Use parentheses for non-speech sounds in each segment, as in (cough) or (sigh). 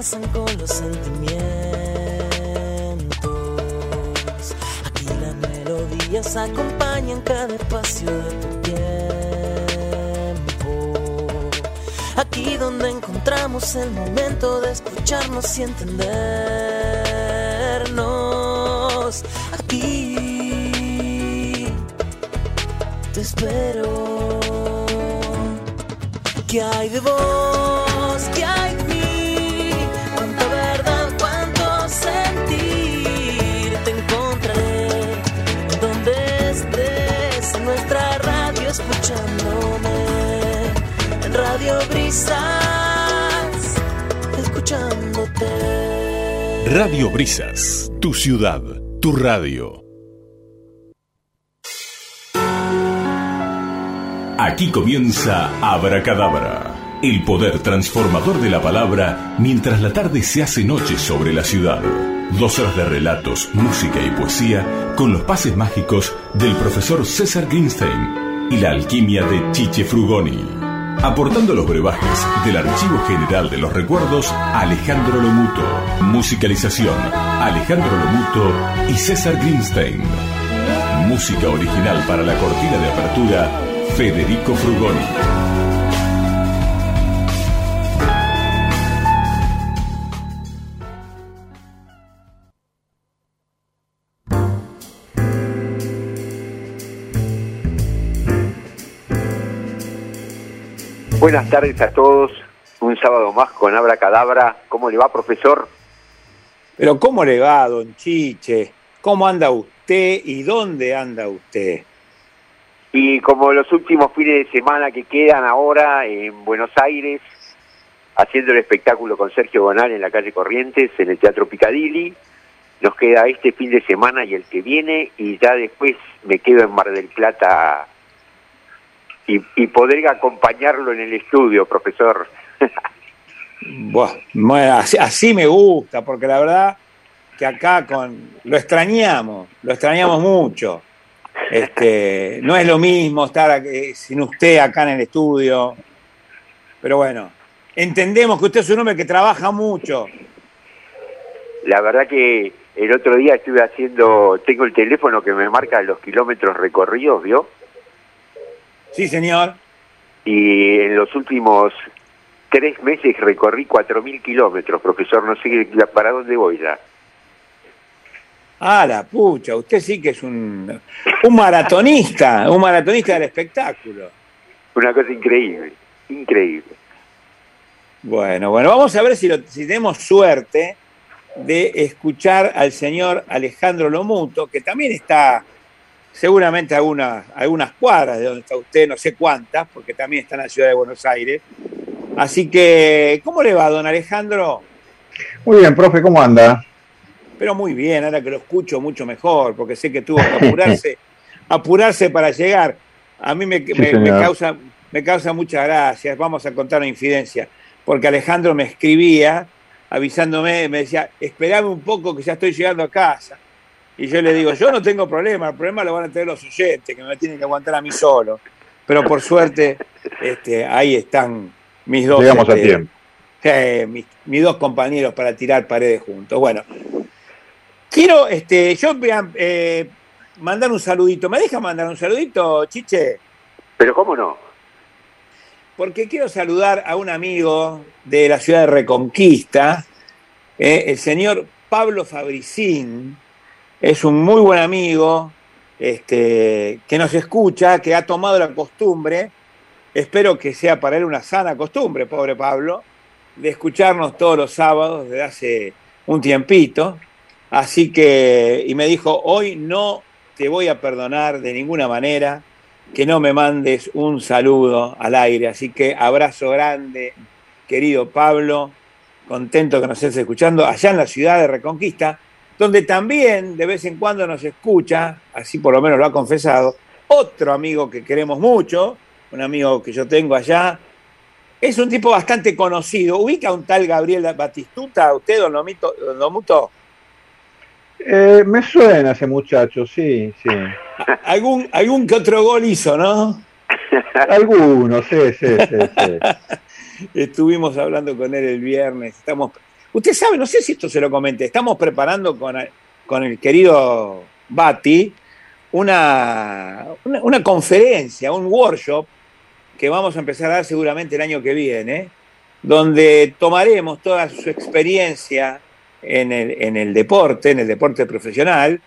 abrazan con los sentimientos. Aquí las melodías acompañan cada espacio de tu tiempo. Aquí donde encontramos el momento de escucharnos y entendernos. Aquí te espero. ¿Qué hay de vos? Radio Brisas, escuchándote. Radio Brisas, tu ciudad, tu radio. Aquí comienza Abracadabra, el poder transformador de la palabra mientras la tarde se hace noche sobre la ciudad. Dos horas de relatos, música y poesía con los pases mágicos del profesor César Greenstein y la alquimia de Chiche Frugoni. Aportando los brebajes del Archivo General de los Recuerdos, Alejandro Lomuto. Musicalización, Alejandro Lomuto y César Greenstein. Música original para la cortina de apertura, Federico Frugoni. Buenas tardes a todos. Un sábado más con Abra Cadabra. ¿Cómo le va, profesor? Pero ¿cómo le va, don Chiche? ¿Cómo anda usted y dónde anda usted? Y como los últimos fines de semana que quedan ahora en Buenos Aires, haciendo el espectáculo con Sergio Bonal en la calle Corrientes, en el Teatro Picadilly, nos queda este fin de semana y el que viene, y ya después me quedo en Mar del Plata y, y poder acompañarlo en el estudio, profesor. Bueno, así, así me gusta, porque la verdad que acá con lo extrañamos, lo extrañamos mucho. Este, no es lo mismo estar eh, sin usted acá en el estudio, pero bueno, entendemos que usted es un hombre que trabaja mucho. La verdad que el otro día estuve haciendo, tengo el teléfono que me marca los kilómetros recorridos, ¿vio? Sí, señor. Y en los últimos tres meses recorrí 4.000 kilómetros, profesor, no sé para dónde voy ya. Ah, la pucha, usted sí que es un, un maratonista, un maratonista del espectáculo. Una cosa increíble, increíble. Bueno, bueno, vamos a ver si, lo, si tenemos suerte de escuchar al señor Alejandro Lomuto, que también está seguramente a algunas, algunas cuadras de donde está usted, no sé cuántas, porque también está en la ciudad de Buenos Aires. Así que, ¿cómo le va, don Alejandro? Muy bien, profe, ¿cómo anda? Pero muy bien, ahora que lo escucho mucho mejor, porque sé que tuvo que (laughs) apurarse, apurarse para llegar. A mí me, Sí, me- causa, me causa muchas gracias. Vamos a contar una infidencia, porque Alejandro me escribía avisándome, me decía, esperame un poco que ya estoy llegando a casa. Y yo le digo, yo no tengo problema, el problema lo van a tener los oyentes, que me tienen que aguantar a mí solo. Pero por suerte, este, ahí están mis dos, Llegamos a este, tiempo. eh, mis, mis dos compañeros para tirar paredes juntos. Bueno, quiero, este, yo voy a eh, mandar un saludito. ¿Me deja mandar un saludito, Chiche? Pero cómo no. Porque quiero saludar a un amigo de la ciudad de Reconquista, eh, el señor Pablo Fabricín. Es un muy buen amigo este, que nos escucha, que ha tomado la costumbre, espero que sea para él una sana costumbre, pobre Pablo, de escucharnos todos los sábados desde hace un tiempito. Así que, y me dijo, hoy no te voy a perdonar de ninguna manera que no me mandes un saludo al aire. Así que abrazo grande, querido Pablo, contento que nos estés escuchando allá en la ciudad de Reconquista, donde también de vez en cuando nos escucha, así por lo menos lo ha confesado, otro amigo que queremos mucho, un amigo que yo tengo allá. Es un tipo bastante conocido. ¿Ubica a un tal Gabriel Batistuta? ¿Usted, don Lomito, don Lomuto? Eh, me suena ese muchacho, sí, sí. (laughs) Algún, algún que otro gol hizo, ¿no? (laughs) Algunos, sí, sí, sí, sí. (laughs) Estuvimos hablando con él el viernes. Estamos Usted sabe, no sé si esto se lo comenté, estamos preparando con, con el querido Bati una, una, una conferencia, un workshop que vamos a empezar a dar seguramente el año que viene, donde tomaremos toda su experiencia en el, en el deporte, en el deporte profesional.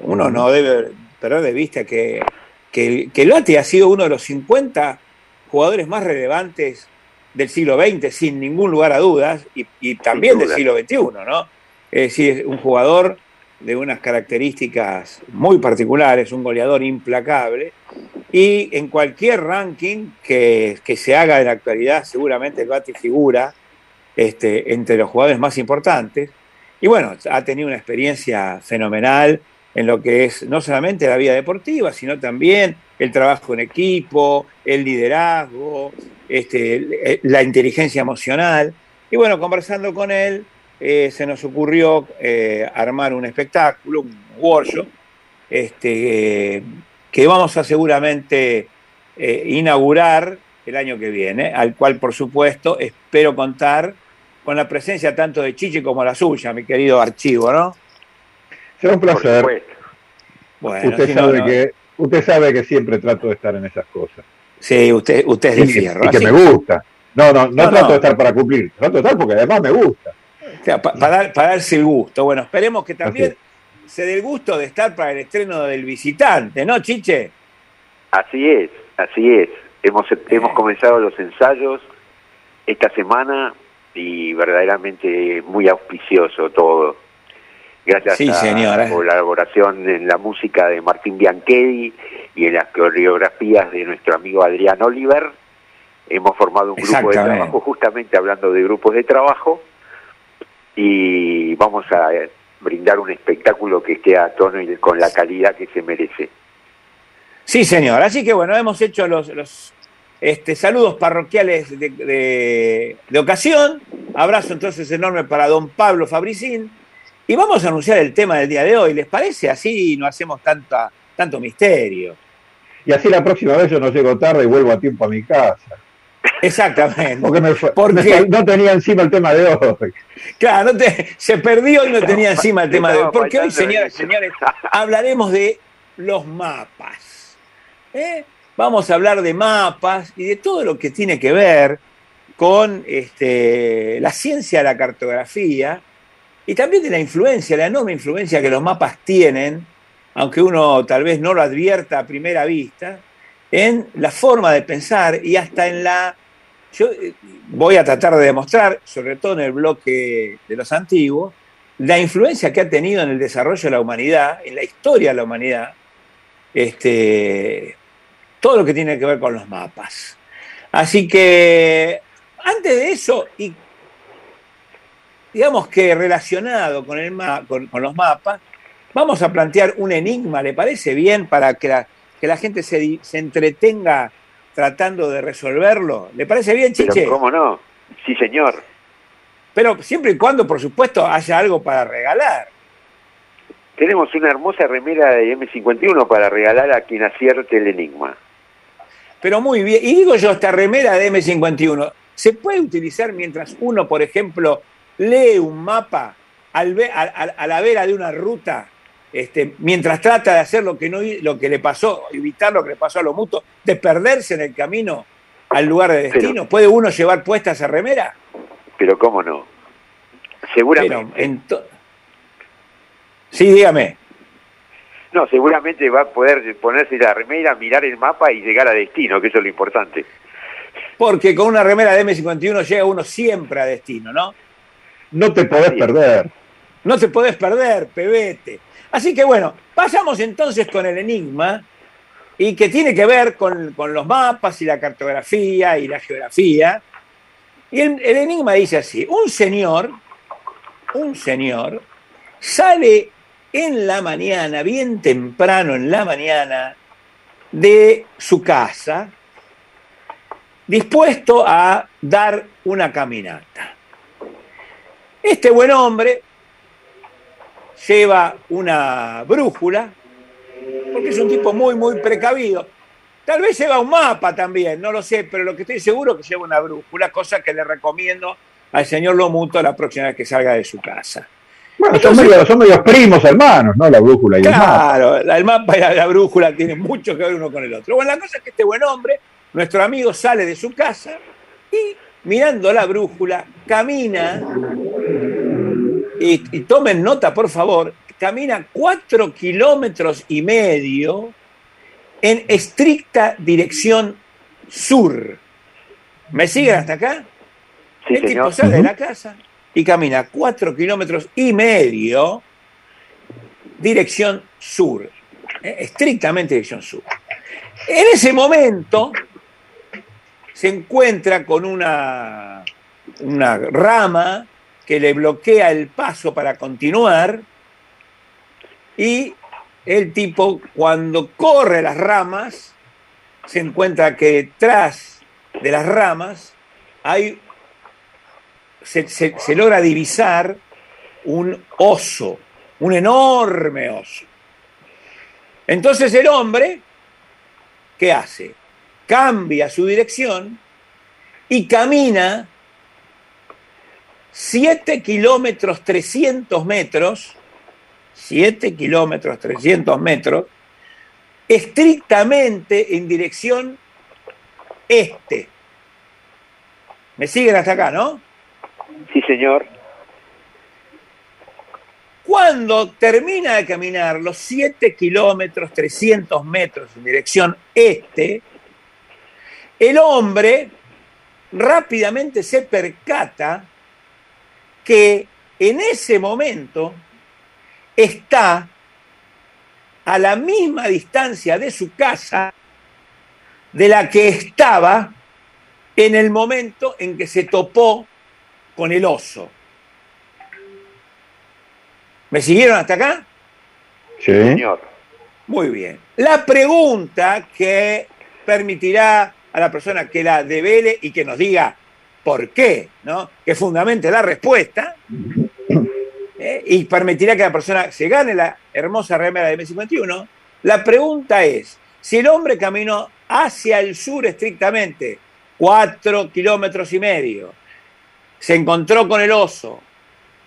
Uno no debe perder de vista que, que, que ha sido uno de los 50 jugadores más relevantes del siglo XX, sin ningún lugar a dudas, y, y también del siglo XXI, ¿no? Es decir, un jugador de unas características muy particulares, un goleador implacable, y en cualquier ranking que, que se haga en la actualidad, seguramente el Bati figura este, entre los jugadores más importantes. Y bueno, ha tenido una experiencia fenomenal en lo que es no solamente la vida deportiva, sino también el trabajo en equipo, el liderazgo, este, la inteligencia emocional. Y bueno, conversando con él, eh, se nos ocurrió eh, armar un espectáculo, un workshop, este, que vamos a seguramente eh, inaugurar el año que viene, al cual por supuesto espero contar con la presencia tanto de Chichi como la suya, mi querido archivo, ¿no? Será un placer. Bueno, usted, si sabe no, no. Que, usted sabe que siempre trato de estar en esas cosas. Sí, usted, usted es de y, fierro. Y que me gusta. No, no, no, no trato de estar para cumplir, trato de estar porque además me gusta. O sea, para, para, para, darse el gusto. Bueno, esperemos que también se dé el gusto de estar para el estreno del visitante, ¿no, Chiche? Así es, así es. Hemos, hemos comenzado los ensayos esta semana y verdaderamente muy auspicioso todo. Gracias sí, a señora. la colaboración en la música de Martín Bianchedi y en las coreografías de nuestro amigo Adrián Oliver, hemos formado un grupo de trabajo, justamente hablando de grupos de trabajo, y vamos a brindar un espectáculo que esté a tono y con la calidad que se merece. Sí, señor. Así que bueno, hemos hecho los, los este, saludos parroquiales de, de, de, ocasión. Abrazo entonces enorme para don Pablo Fabricín. Y vamos a anunciar el tema del día de hoy. ¿Les parece? Así no hacemos tanta, tanto misterio. Y así la próxima vez yo no llego tarde y vuelvo a tiempo a mi casa. Exactamente. Porque, me fue, Porque me, no tenía encima el tema de hoy. Claro, no te, se perdió y no tenía encima el tema de hoy. Porque hoy, señoras y señores, hablaremos de los mapas. ¿eh? Vamos a hablar de mapas y de todo lo que tiene que ver con este, la ciencia de la cartografía y también de la influencia, la enorme influencia que los mapas tienen, aunque uno tal vez no lo advierta a primera vista, en la forma de pensar y hasta en la... Yo voy a tratar de demostrar, sobre todo en el bloque de los antiguos, la influencia que ha tenido en el desarrollo de la humanidad, en la historia de la humanidad, este, todo lo que tiene que ver con los mapas. Así que, antes de eso, digamos que relacionado con, el ma con, con los mapas, vamos a plantear un enigma, ¿le parece bien? Para que la, que la gente se, se, entretenga tratando de resolverlo. ¿Le parece bien, Chiche? Pero, ¿Cómo no? Sí, señor. Pero siempre y cuando, por supuesto, haya algo para regalar. Tenemos una hermosa remera de M51 para regalar a quien acierte el enigma. Pero muy bien. Y digo yo, esta remera de M51, ¿se puede utilizar mientras uno, por ejemplo, lee un mapa al ver, a, a, a la vera de una ruta este, mientras trata de hacer lo que, no, lo que le pasó, evitar lo que le pasó a lo mutuo, de perderse en el camino al lugar de destino. Pero, ¿Puede uno llevar puesta esa remera? Pero cómo no. Seguramente. Pero, sí, dígame. No, seguramente va a poder ponerse la remera, mirar el mapa y llegar a destino, que eso es lo importante. Porque con una remera de M51 llega uno siempre a destino, ¿no? No te podés perder. No te podés perder, pebete. Así que bueno, pasamos entonces con el enigma y que tiene que ver con, con los mapas y la cartografía y la geografía. Y el, el, enigma dice así, un señor, un señor, sale en la mañana, bien temprano en la mañana, de su casa, dispuesto a dar una caminata. Este buen hombre lleva una brújula, porque es un tipo muy, muy precavido. Tal vez lleva un mapa también, no lo sé, pero lo que estoy seguro es que lleva una brújula, cosa que le recomiendo al señor Lomuto la próxima vez que salga de su casa. Bueno, son, medios, primos hermanos, ¿no? La brújula y el mapa. Claro, el mapa y la, brújula tienen mucho que ver uno con el otro. Bueno, la cosa es que este buen hombre, nuestro amigo, sale de su casa y mirando la brújula, camina, y, y tomen nota, por favor, camina cuatro kilómetros y medio en estricta dirección sur. ¿Me siguen hasta acá? Sí, el tipo sale de la casa y camina cuatro kilómetros y medio dirección sur, eh, estrictamente dirección sur. En ese momento se encuentra con una, una rama que le bloquea el paso para continuar y el tipo cuando corre las ramas se encuentra que detrás de las ramas hay se, logra divisar un oso, un enorme oso. Entonces el hombre, ¿qué hace? Cambia su dirección y camina 7 kilómetros 300 metros, 7 kilómetros 300 metros, estrictamente en dirección este. ¿Me siguen hasta acá, no? Sí, señor. Cuando termina de caminar los 7 kilómetros 300 metros en dirección este, el hombre rápidamente se percata que en ese momento está a la misma distancia de su casa de la que estaba en el momento en que se topó con el oso. ¿Me siguieron hasta acá? Sí. Señor. Muy bien. La pregunta que permitirá a la persona que la devele y que nos diga por qué, ¿no? que fundamente la respuesta, ¿eh? y permitirá que la persona se gane la hermosa remera de M51, la pregunta es, si el hombre caminó hacia el sur estrictamente, cuatro kilómetros y medio, se encontró con el oso,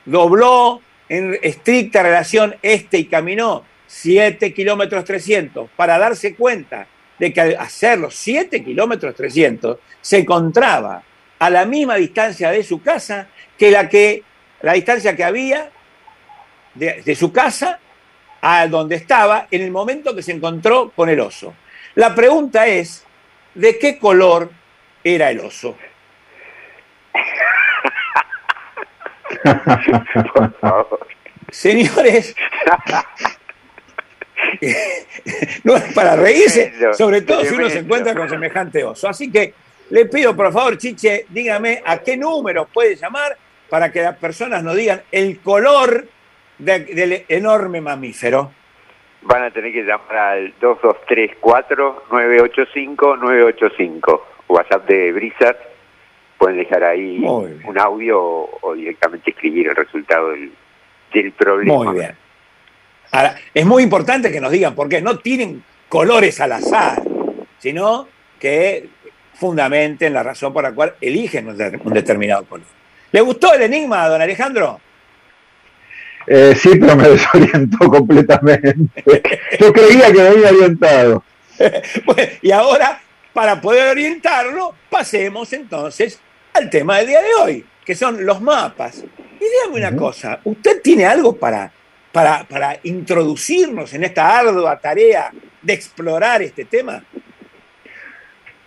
dobló en estricta relación este y caminó 7 kilómetros 300 para darse cuenta de que al hacer los 7 kilómetros 300 se encontraba a la misma distancia de su casa que la, que, la distancia que había de, de su casa a donde estaba en el momento que se encontró con el oso. La pregunta es, ¿de qué color era el oso? Señores, (laughs) no es para reírse, sobre todo si uno se encuentra con semejante oso. Así que le pido, por favor, Chiche, dígame a qué número puede llamar para que las personas nos digan el color del enorme mamífero. Van a tener que llamar al 2234-985-985, WhatsApp de Brizard pueden dejar ahí un audio o, directamente escribir el resultado del, problema. Muy bien. Ahora, es muy importante que nos digan por qué. No tienen colores al azar, sino que fundamenten la razón por la cual eligen un, determinado color. ¿Le gustó el enigma, don Alejandro? Eh, sí, pero me desorientó (laughs) completamente. Yo creía que me había orientado. (laughs) y ahora, para poder orientarlo, pasemos entonces al tema del día de hoy, que son los mapas. Y dígame una cosa, ¿usted tiene algo para, para, para introducirnos en esta ardua tarea de explorar este tema?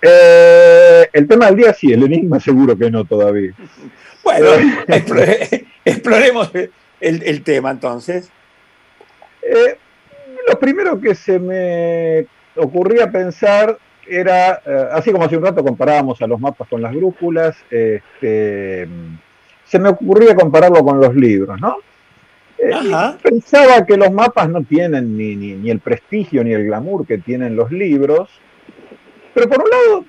Eh, el tema del día sí, el enigma seguro que no todavía. (laughs) Bueno, (laughs) exploremos el, tema entonces. Eh, lo primero que se me ocurría pensar era, eh, así como hace un rato comparábamos a los mapas con las brújulas, este, se me ocurría compararlo con los libros, ¿no? Eh, pensaba que los mapas no tienen ni, ni, el prestigio ni el glamour que tienen los libros, pero por un lado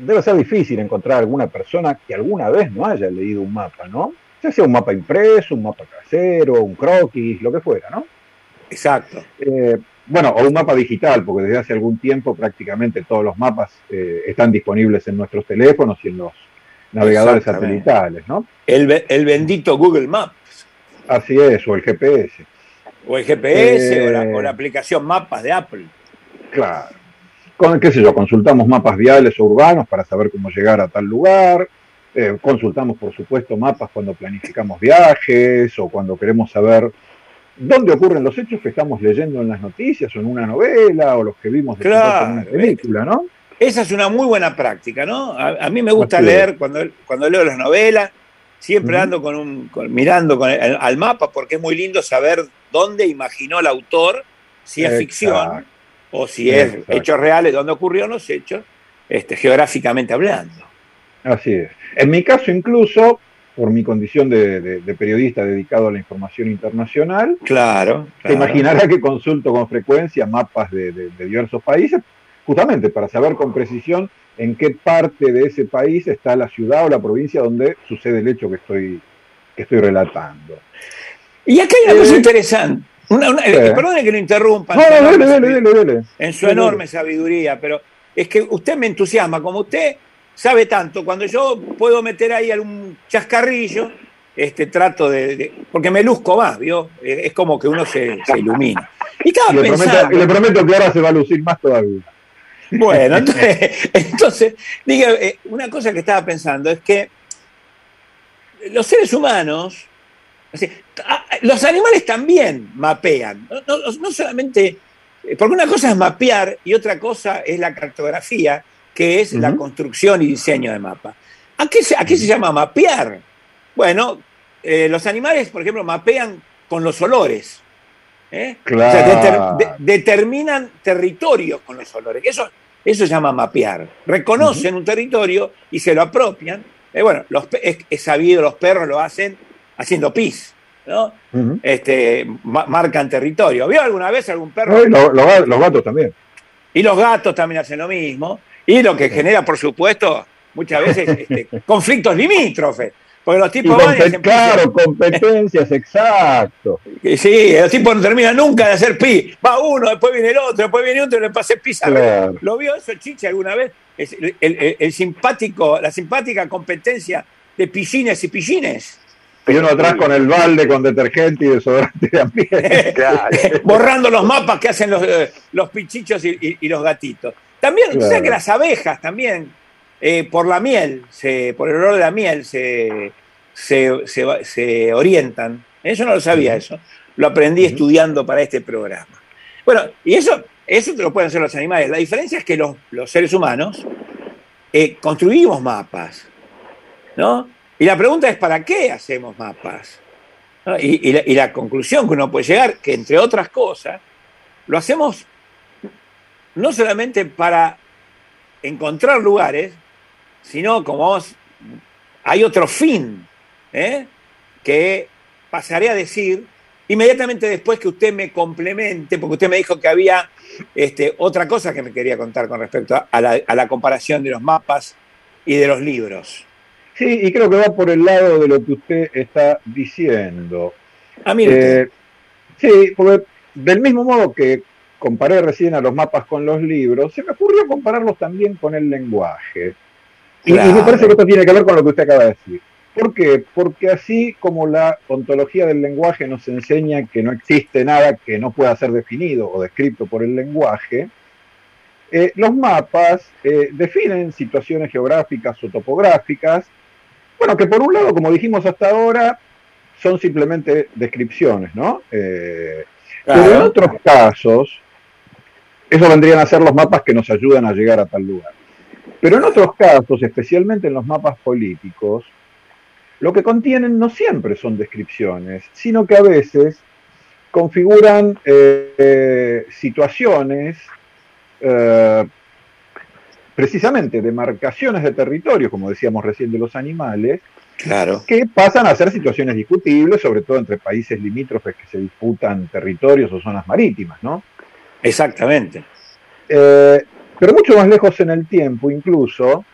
debe ser difícil encontrar alguna persona que alguna vez no haya leído un mapa, ¿no? Ya sea un mapa impreso, un mapa casero, un croquis, lo que fuera, ¿no? Exacto. Eh, bueno, o un mapa digital, porque desde hace algún tiempo prácticamente todos los mapas eh, están disponibles en nuestros teléfonos y en los, navegadores satelitales, ¿no? El, el bendito Google Maps, Así es, o el GPS. o el GPS, Eh. o, la, o la aplicación Mapas de Apple. Claro. Con, qué sé yo, consultamos mapas viales o urbanos para saber cómo llegar a tal lugar. Eh, consultamos, por supuesto, mapas cuando planificamos viajes o cuando queremos saber dónde ocurren los hechos que estamos leyendo en las noticias o en una novela o los que vimos Claro. en una película, ¿no? Esa es una muy buena práctica, ¿no? A, a mí me gusta Así leer cuando, cuando leo las novelas, siempre ando con un, con- mirando con el- al mapa porque es muy lindo saber dónde imaginó el autor, si es ficción o si es Exacto. hechos reales, dónde ocurrieron los hechos, este, geográficamente hablando. Así es. En mi caso, incluso, por mi condición de, de- de periodista dedicado a la información internacional, Claro. Se claro. imaginará que consulto con frecuencia mapas de, de- de diversos países, justamente para saber con precisión en qué parte de ese país está la ciudad o la provincia donde sucede el hecho que estoy, que estoy relatando. Y acá hay una Eh, cosa interesante. Una, una- sí. eh, perdone que lo interrumpa. No, en su no, enorme dele, dele. En su enorme sabiduría, pero es que usted me entusiasma, como usted sabe tanto, cuando yo puedo meter ahí algún chascarrillo, este trato de, de- porque me luzco más, ¿vio? Eh, Es como que uno se, se ilumina. Y estaba le, prometo, pensando, y le prometo que ahora se va a lucir más todavía. bueno, (laughs) entonces, entonces diga, eh, una cosa que estaba pensando es que los seres humanos, así, ah, los animales también mapean, no, no- no solamente, eh, porque una cosa es mapear y otra cosa es la cartografía, que es la construcción y diseño de mapa. ¿A qué se, a qué se llama mapear? Bueno, eh, los animales, por ejemplo, mapean con los olores. ¿eh? O sea, Claro. deter- de- determinan territorios con los olores. Eso, eso se llama mapear. Reconocen un territorio y se lo apropian. Eh, bueno, los pe- es, es sabido, los perros lo hacen haciendo pis, ¿no? Este, ma- marcan territorio. ¿Vio alguna vez algún perro? No, y lo- lo- los gatos también. Y los gatos también hacen lo mismo. Y lo que genera, por supuesto, muchas veces (laughs) este, conflictos limítrofes. Porque los tipos van y claro, competencias, exacto. Sí, los tipos no terminan nunca de hacer pis. Va uno, después viene el otro, después viene otro y le pasa pis a Claro. ¿Lo vio eso, Chiche, alguna vez? Es el, el- el simpático, la simpática competencia de piscines y pillines. Y uno atrás con el balde con detergente y desodorante de ambiente. (laughs) (laughs) Claro. borrando los mapas que hacen los, eh, los pichichos y, y- y los gatitos. También, Claro. que las abejas también, eh, por la miel, se, por el olor de la miel, se, se, se orientan. Eso no lo sabía, eso. Lo aprendí estudiando para este programa. Bueno, y eso, eso te lo pueden hacer los animales. La diferencia es que los, los seres humanos eh, construimos mapas, ¿no? Y la pregunta es, ¿para qué hacemos mapas? Y, la, conclusión que uno puede llegar, que entre otras cosas, lo hacemos no solamente para encontrar lugares, sino como hay otro fin, ¿eh? que pasaré a decir inmediatamente después que usted me complemente, porque usted me dijo que había este, otra cosa que me quería contar con respecto a la comparación de los mapas y de los libros. Sí, y creo que va por el lado de lo que usted está diciendo. Ah, mire. Eh, sí, porque del mismo modo que comparé recién a los mapas con los libros, se me ocurrió compararlos también con el lenguaje. Y- me parece que esto tiene que ver con lo que usted acaba de decir. ¿Por qué? Porque así como la ontología del lenguaje nos enseña que no existe nada que no pueda ser definido o descrito por el lenguaje, eh, los mapas eh, definen situaciones geográficas o topográficas, bueno, que por un lado, como dijimos hasta ahora, son simplemente descripciones, ¿no? Eh, pero en otros casos, eso vendrían a ser los mapas que nos ayudan a llegar a tal lugar. Pero en otros casos, especialmente en los mapas políticos, lo que contienen no siempre son descripciones, sino que a veces configuran eh, eh, situaciones eh, precisamente de marcaciones de territorio, como decíamos recién de los animales, Claro. que pasan a ser situaciones discutibles, sobre todo entre países limítrofes que se disputan territorios o zonas marítimas, ¿no? Exactamente. Eh, pero mucho más lejos en el tiempo, incluso,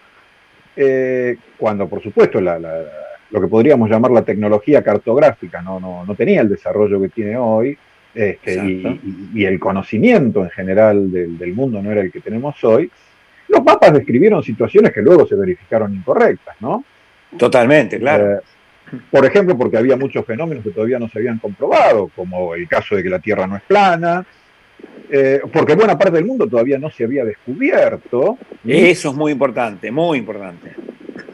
eh, cuando por supuesto la- la- lo que podríamos llamar la tecnología cartográfica no, no, no tenía el desarrollo que tiene hoy, este, y, Exacto. y- y el conocimiento en general del, del mundo no era el que tenemos hoy, los mapas describieron situaciones que luego se verificaron incorrectas, ¿no? Totalmente, claro. Eh, por ejemplo, porque había muchos fenómenos que todavía no se habían comprobado, como el caso de que la Tierra no es plana, eh, porque buena parte del mundo todavía no se había descubierto. Eso es muy importante, muy importante.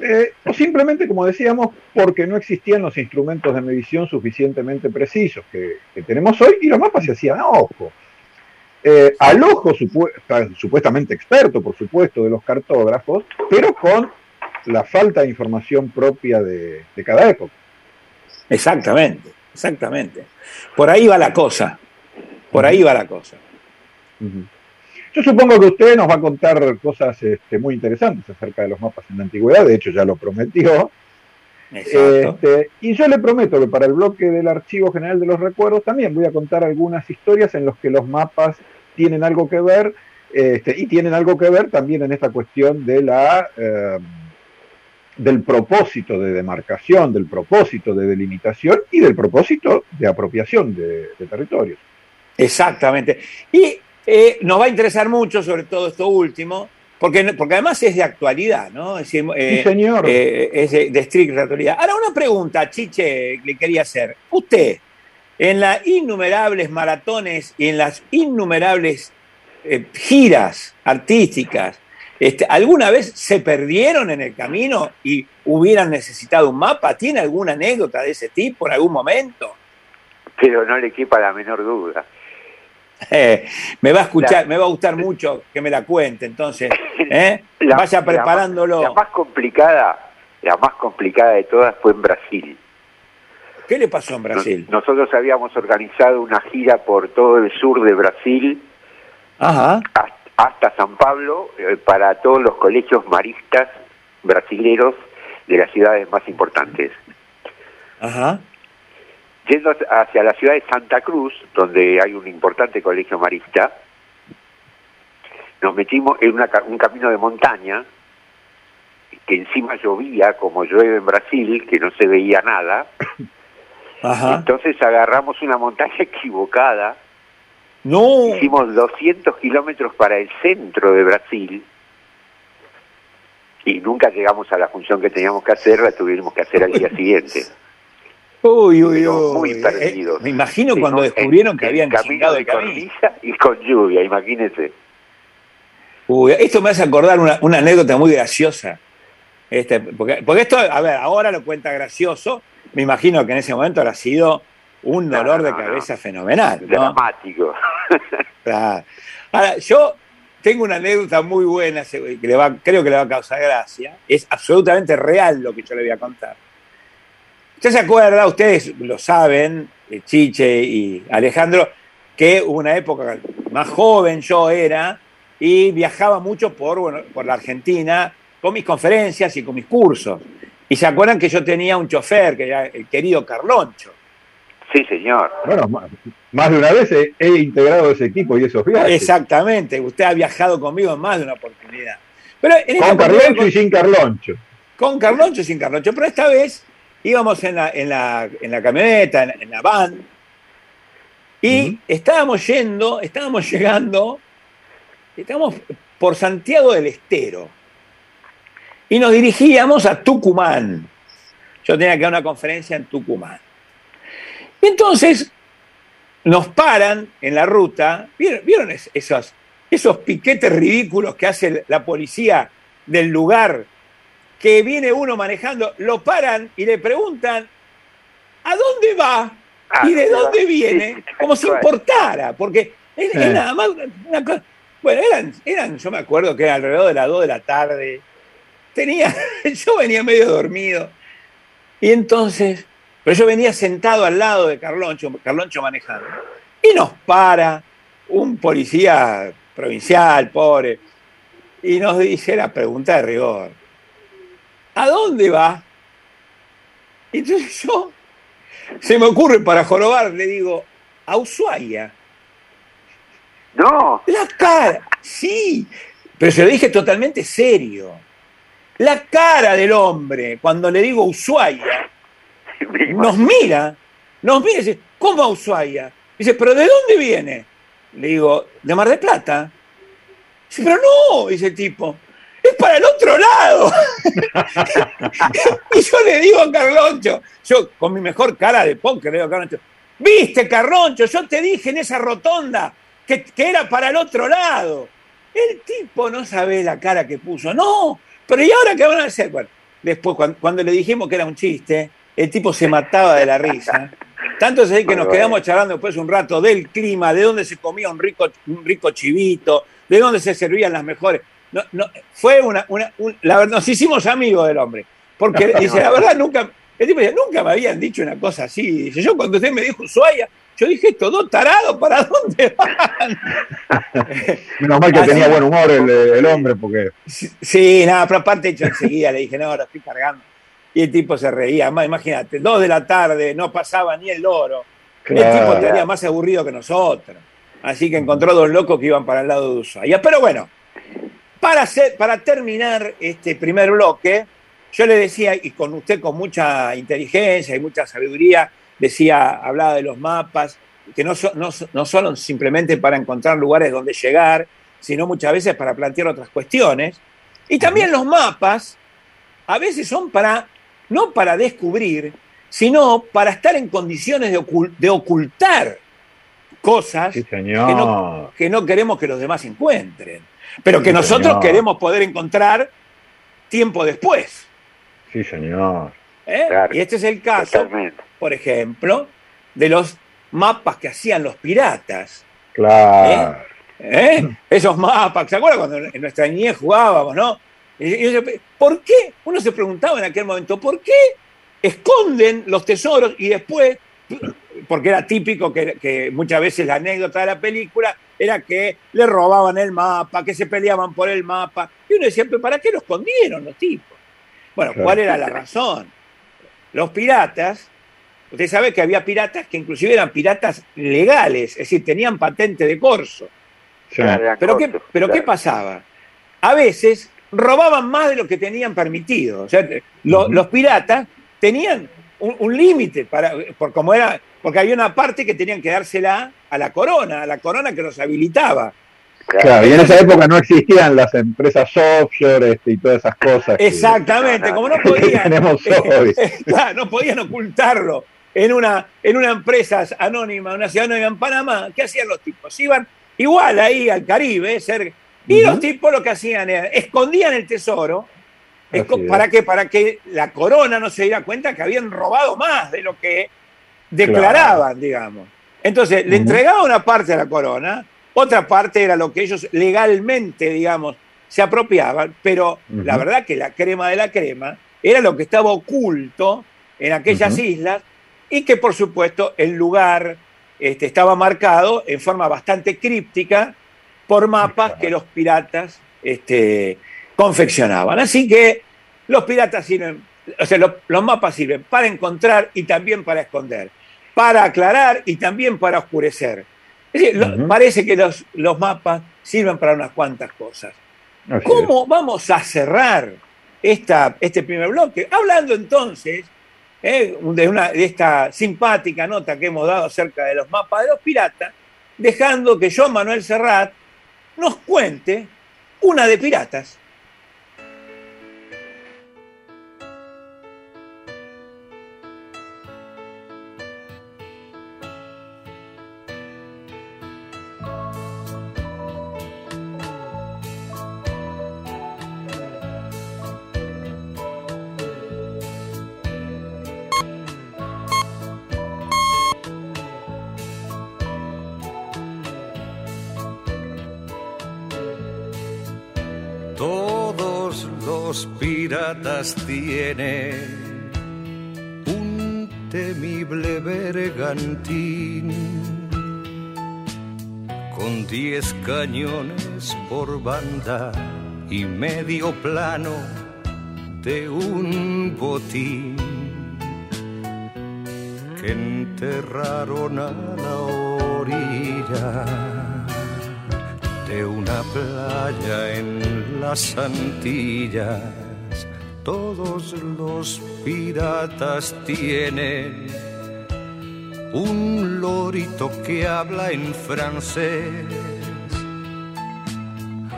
Eh, o simplemente, como decíamos, porque no existían los instrumentos de medición suficientemente precisos que, que tenemos hoy y los mapas se hacían a ojo. Eh, al ojo supu supuestamente experto, por supuesto, de los cartógrafos, pero con la falta de información propia de, de cada época. Exactamente, exactamente. Por ahí va la cosa. Por ahí va la cosa. Yo supongo que usted nos va a contar cosas este, muy interesantes acerca de los mapas en la antigüedad, de hecho ya lo prometió. Este, y yo le prometo que para el bloque del Archivo General de los Recuerdos también voy a contar algunas historias en las que los mapas tienen algo que ver este, y tienen algo que ver también en esta cuestión de la eh, del propósito de demarcación, del propósito de delimitación y del propósito de apropiación de, de territorios. Exactamente. Y eh, nos va a interesar mucho, sobre todo esto último, porque, porque además es de actualidad, ¿no? Es decir, eh, sí, señor. Eh, es de, de, estricta actualidad. Ahora, una pregunta, Chiche, le quería hacer. Usted, en las innumerables maratones y en las innumerables eh, giras artísticas, este, ¿alguna vez se perdieron en el camino y hubieran necesitado un mapa? ¿Tiene alguna anécdota de ese tipo en algún momento? Pero no le quepa la menor duda. (laughs) Eh, me va a escuchar, la, me va a gustar mucho que me la cuente, entonces, (laughs) ¿eh? la, vaya preparándolo. La, la, más complicada, la más complicada de todas fue en Brasil. ¿Qué le pasó en Brasil? Nos, nosotros habíamos organizado una gira por todo el sur de Brasil, Ajá. Hasta, hasta, San Pablo, eh, para todos los colegios maristas brasileros de las ciudades más importantes. Ajá yendo hacia la ciudad de Santa Cruz, donde hay un importante colegio marista, nos metimos en una, un camino de montaña, que encima llovía, como llueve en Brasil, que no se veía nada. (coughs) Ajá. Entonces agarramos una montaña (laughs) equivocada. No. Hicimos 200 kilómetros para el centro de Brasil y nunca llegamos a la función que teníamos que hacer, la tuvimos que hacer al día siguiente. (coughs) Uy, uy, uy. Muy perdidos. Eh, me imagino sí, cuando descubrieron en, que habían camino de cornisa y con lluvia, imagínense. Uy, esto me hace acordar una, una anécdota muy graciosa. Este, porque, porque, esto, a ver, ahora lo cuenta gracioso. Me imagino que en ese momento habrá sido un dolor no, de cabeza no. fenomenal. ¿no? Dramático. (laughs) Claro. Ahora, yo tengo una anécdota muy buena, que le va, creo que le va a causar gracia. Es absolutamente real lo que yo le voy a contar. ¿Usted se acuerda, ustedes lo saben, eh, Chiche y Alejandro, que hubo una época más joven yo era y viajaba mucho por, bueno, por la Argentina con mis conferencias y con mis cursos. Y se acuerdan que yo tenía un chofer, que era el querido Carloncho. Sí, señor. Bueno, más, más de una vez he, he, integrado ese equipo y esos viajes. Exactamente, usted ha viajado conmigo en más de una oportunidad. Pero en con Carloncho con, y sin Carloncho. Con Carloncho y sin Carloncho, pero esta vez íbamos en la, en la, en la camioneta, en, en la van, y uh -huh. estábamos yendo, estábamos (laughs) llegando, estábamos por Santiago del Estero, y nos dirigíamos a Tucumán. Yo tenía que dar una conferencia en Tucumán. Y entonces nos paran en la ruta, ¿vieron, ¿vieron esos, esos piquetes ridículos que hace la policía del lugar que viene uno manejando, lo paran y le preguntan, ¿a dónde va? ¿Y de dónde viene? Como si importara, porque es, es nada más una cosa. Bueno, eran, eran, yo me acuerdo que era alrededor de las 2 de la tarde. Tenía, (laughs) yo venía medio dormido. Y entonces, pero yo venía sentado al lado de Carloncho, Carloncho manejando. Y nos para un policía provincial, pobre, y nos dice la pregunta de rigor. ¿A dónde va? Entonces yo, se me ocurre para jorobar, le digo, a Ushuaia. No. La cara, sí, pero se lo dije totalmente serio. La cara del hombre, cuando le digo Ushuaia, nos mira, nos mira y dice, ¿cómo a Ushuaia? Dice, ¿pero de dónde viene? Le digo, de Mar del Plata. Dice, pero no, dice el tipo, es para el otro lado. (laughs) y yo le digo a Carloncho, yo con mi mejor cara de póker le digo a Carloncho, viste Carloncho, yo te dije en esa rotonda que, que era para el otro lado. El tipo no sabe la cara que puso, no, pero ¿y ahora qué van a hacer? Bueno, después cuando, cuando le dijimos que era un chiste, el tipo se mataba de la risa. Tanto es así que nos quedamos charlando después un rato del clima, de dónde se comía un rico, un rico chivito, de dónde se servían las mejores. No, no, fue una, una un- la verdad, nos hicimos amigos del hombre. Porque (laughs) dice, la verdad, nunca, el tipo dice, nunca me habían dicho una cosa así. Dice, yo cuando usted me dijo Ushuaia, yo dije, estos dos tarados, ¿para dónde van? (laughs) Menos mal que Así- tenía buen humor el, el hombre, porque Sí, Sí, nada, pero aparte yo enseguida le dije, no, ahora estoy cargando. Y el tipo se reía. Más, imagínate, dos de la tarde, no pasaba ni el loro. El tipo Claro. estaría más aburrido que nosotros. Así que encontró dos locos que iban para el lado de Ushuaia. Pero bueno, para, hacer, para terminar este primer bloque, yo le decía, y con usted con mucha inteligencia y mucha sabiduría, decía, hablaba de los mapas, que no, so- no, no son simplemente para encontrar lugares donde llegar, sino muchas veces para plantear otras cuestiones. Y también los mapas a veces son para, no para descubrir, sino para estar en condiciones de, de ocultar cosas sí, que señor. no, que no queremos que los demás encuentren, pero que Sí, nosotros señor. queremos poder encontrar tiempo después. Sí, señor. ¿eh? Claro, y este es el caso, Totalmente. por ejemplo, de los mapas que hacían los piratas. Claro. ¿eh? Esos mapas, ¿se acuerdan cuando en nuestra niñez jugábamos, no? Y- y yo- ¿Por qué? Uno se preguntaba en aquel momento, ¿por qué esconden los tesoros y después, porque era típico que, que muchas veces la anécdota de la película era que le robaban el mapa, que se peleaban por el mapa, y uno decía, ¿pero para qué lo escondieron los tipos? Bueno. ¿cuál era la razón? Los piratas, usted sabe que había piratas que inclusive eran piratas legales, es decir, tenían patente de corso. Claro, eran Pero, ¿qué, cortos, pero ¿qué claro. pasaba? A veces robaban más de lo que tenían permitido. O sea, lo- los piratas tenían un, un límite para, por como era, porque había una parte que tenían que dársela a la corona, a la corona que los habilitaba. Claro, y en esa época no existían las empresas offshore este, y todas esas cosas. que- Exactamente, como no (laughs) podían, hoy. (laughs) Claro, no podían ocultarlo en una, en una empresa anónima, una ciudad anónima en Panamá. ¿Qué hacían los tipos? Iban igual ahí al Caribe, cerca, y los tipos lo que hacían era, escondían el tesoro. Esco-. ¿Para qué? Para que la corona no se diera cuenta que habían robado más de lo que declaraban, digamos. Entonces, le Ujú. entregaban una parte a la corona, otra parte era lo que ellos legalmente, digamos, se apropiaban, pero la verdad que la crema de la crema era lo que estaba oculto en aquellas islas y que, por supuesto, el lugar este, estaba marcado en forma bastante críptica por mapas que los piratas este, confeccionaban. Así que los piratas sirven, o sea, los, los mapas sirven para encontrar y también para esconder, para aclarar y también para oscurecer. Es decir, lo- parece que los, los mapas sirven para unas cuantas cosas. Así ¿Cómo vamos a cerrar esta, este primer bloque? Hablando entonces eh, de, una, de esta simpática nota que hemos dado acerca de los mapas de los piratas, dejando que Joan Manuel Serrat nos cuente una de piratas. Todos los piratas tienen un temible bergantín con diez cañones por banda y medio plano de un botín que enterraron a la orilla de una playa en las Antillas. Todos los piratas tienen un lorito que habla en francés,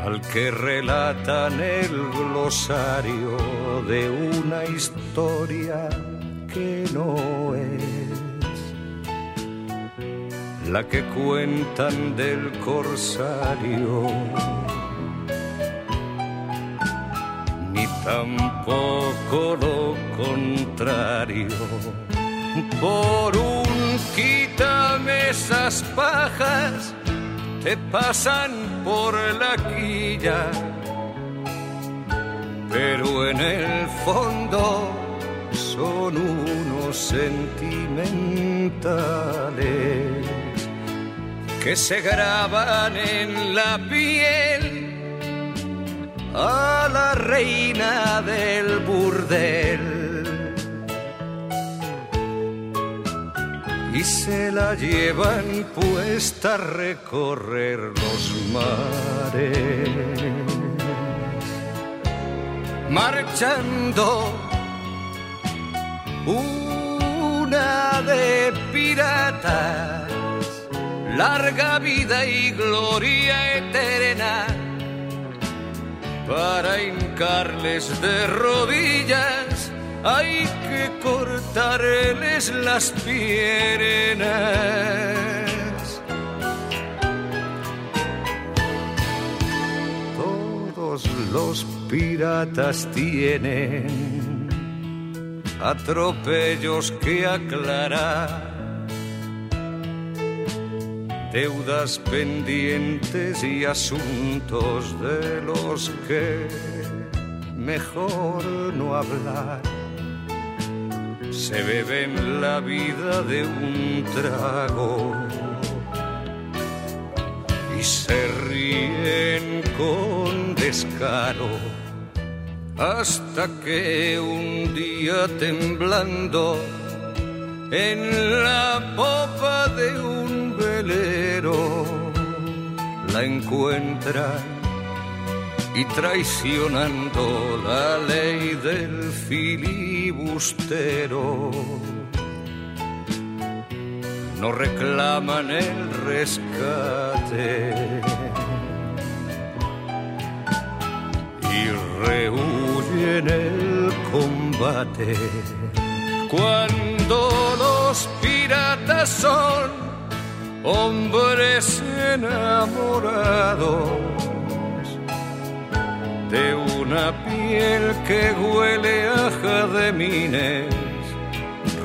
al que relatan el glosario de una historia que no es la que cuentan del corsario, tampoco lo contrario. Por un quítame esas pajas te pasan por la quilla, pero en el fondo son unos sentimentales que se graban en la piel a la reina del burdel y se la llevan puesta a recorrer los mares. Marchando una de piratas, larga vida y gloria eterna para hincarles de rodillas hay que cortarles las piernas. Todos los piratas tienen atropellos que aclarar. Deudas pendientes y asuntos de los que mejor no hablar. Se beben la vida de un trago y se ríen con descaro hasta que un día temblando en la popa de un velero la encuentran y traicionando la ley del filibustero. No reclaman el rescate y rehuyen el combate. Cuando los piratas son hombres enamorados de una piel que huele a jademines,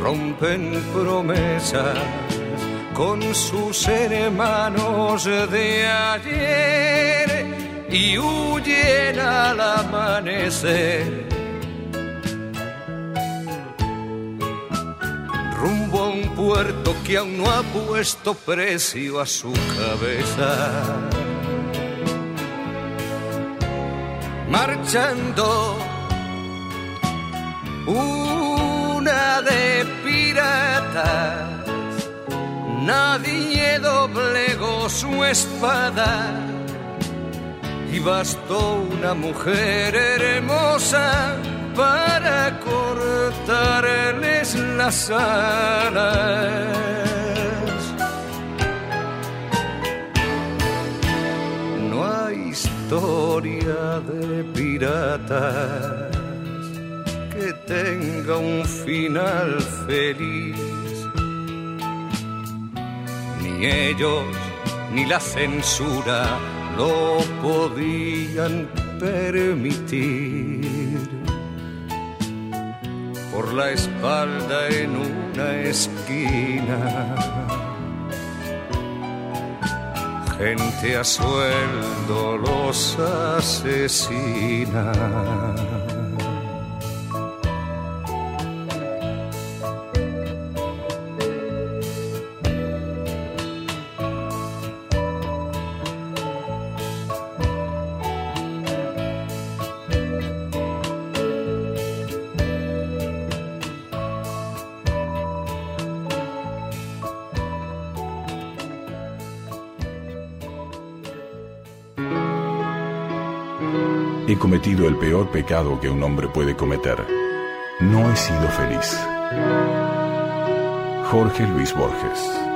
rompen promesas con sus hermanos de ayer y huyen al amanecer. Un puerto que aún no ha puesto precio a su cabeza marchando una de piratas. Nadie doblegó su espada y bastó una mujer hermosa para cortarles las alas. historia de piratas que tenga un final feliz. Ni ellos ni la censura lo podían permitir. Por la espalda en una esquina gente a sueldo los asesina. Cometido el peor pecado que un hombre puede cometer. No he sido feliz. Jorge Luis Borges.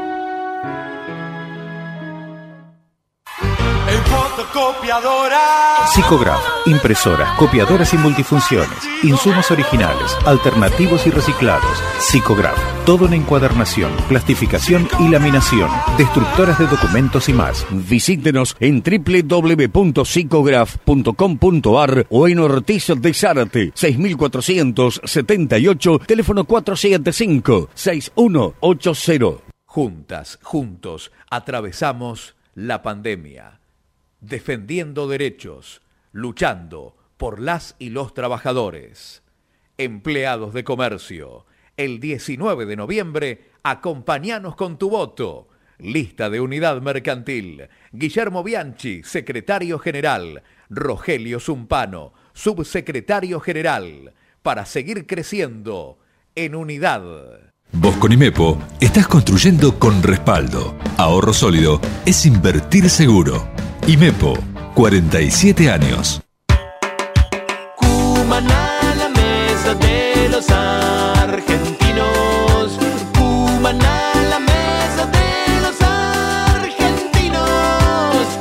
El Fotocopiadora. Psicograph, impresoras, copiadoras y multifunciones, insumos originales, alternativos y reciclados. Psicograph, todo en encuadernación, plastificación y laminación, destructoras de documentos y más. Visítenos en www.psicograph.com.ar o en Ortiz de Zárate, 6478, teléfono 475-6180. Juntas, juntos, atravesamos la pandemia, defendiendo derechos, luchando por las y los trabajadores. Empleados de comercio, el 19 de noviembre, acompáñanos con tu voto. Lista de unidad mercantil. Guillermo Bianchi, secretario general. Rogelio Zumpano, subsecretario general. Para seguir creciendo en unidad. Vos con IMEPO estás construyendo con respaldo. Ahorro sólido es invertir seguro. IMEPO, 47 años. Cumaná, la mesa de los argentinos. Cumaná, la mesa de los argentinos.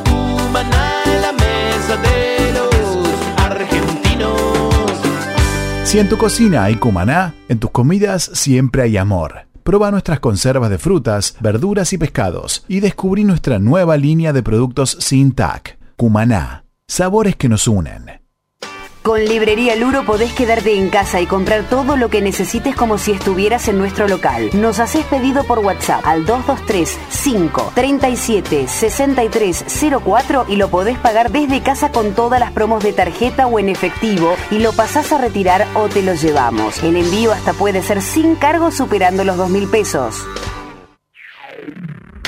Cumaná, la mesa de los argentinos. Si en tu cocina hay cumaná, en tus comidas siempre hay amor. Proba nuestras conservas de frutas, verduras y pescados y descubrí nuestra nueva línea de productos sin TAC. Cumaná. Sabores que nos unen. Con Librería Luro podés quedarte en casa y comprar todo lo que necesites como si estuvieras en nuestro local. Nos haces pedido por WhatsApp al 223 5 37 6304 y lo podés pagar desde casa con todas las promos de tarjeta o en efectivo y lo pasás a retirar o te lo llevamos. El envío hasta puede ser sin cargo superando los 2 mil pesos.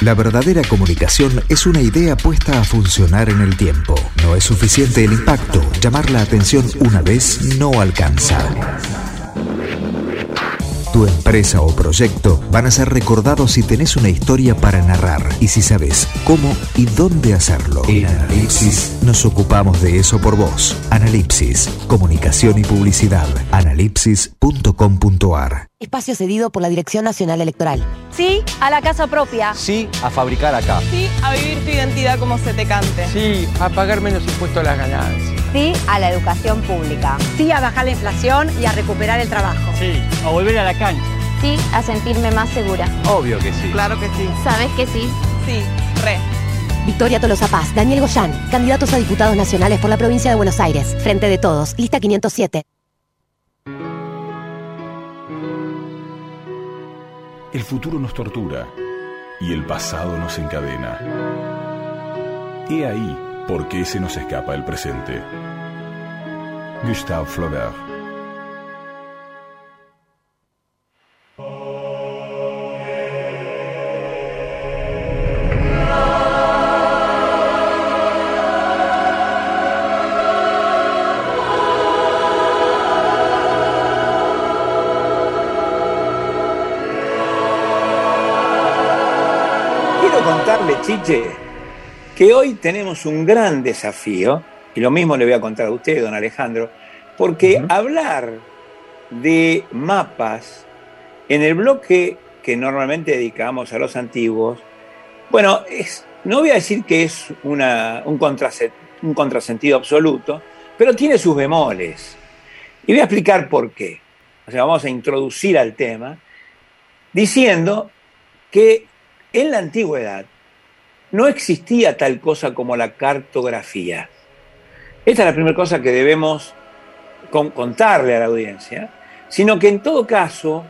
La verdadera comunicación es una idea puesta a funcionar en el tiempo. No es suficiente el impacto. Llamar la atención una vez no alcanza. Tu empresa o proyecto van a ser recordados si tenés una historia para narrar y si sabes cómo y dónde hacerlo. En Analipsis nos ocupamos de eso por vos. Analipsis, comunicación y publicidad. Analipsis.com.ar Espacio cedido por la Dirección Nacional Electoral. Sí a la casa propia. Sí a fabricar acá. Sí a vivir tu identidad como se te cante. Sí a pagar menos impuestos a las ganancias. Sí a la educación pública. Sí a bajar la inflación y a recuperar el trabajo. Sí a volver a la cancha. Sí a sentirme más segura. Obvio que sí. Claro que sí. ¿Sabes que sí? Sí, re. Victoria Tolosa Paz, Daniel Goyán, candidatos a diputados nacionales por la provincia de Buenos Aires. Frente de todos, lista 507. El futuro nos tortura y el pasado nos encadena. He ahí por qué se nos escapa el presente. Gustave Flaubert. Quiero contarle, Chiche, que hoy tenemos un gran desafío, y lo mismo le voy a contar a usted, don Alejandro, porque hablar de mapas en el bloque que normalmente dedicamos a los antiguos, bueno, es, no voy a decir que es una, un, contrase- un contrasentido absoluto, pero tiene sus bemoles. Y voy a explicar por qué. O sea, vamos a introducir al tema diciendo que en la antigüedad no existía tal cosa como la cartografía. Esta es la primera cosa que debemos con- contarle a la audiencia, sino que en todo caso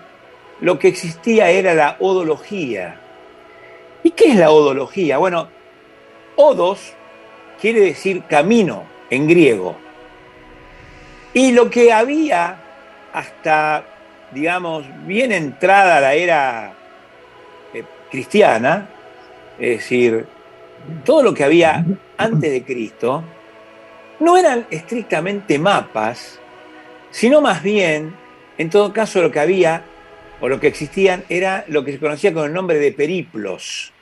lo que existía era la odología. ¿Y qué es la odología? Bueno, odos quiere decir camino en griego. Y lo que había hasta, digamos, bien entrada la era eh, cristiana, es decir, todo lo que había antes de Cristo, no eran estrictamente mapas, sino más bien, en todo caso, lo que había o lo que existían era lo que se conocía con el nombre de periplos.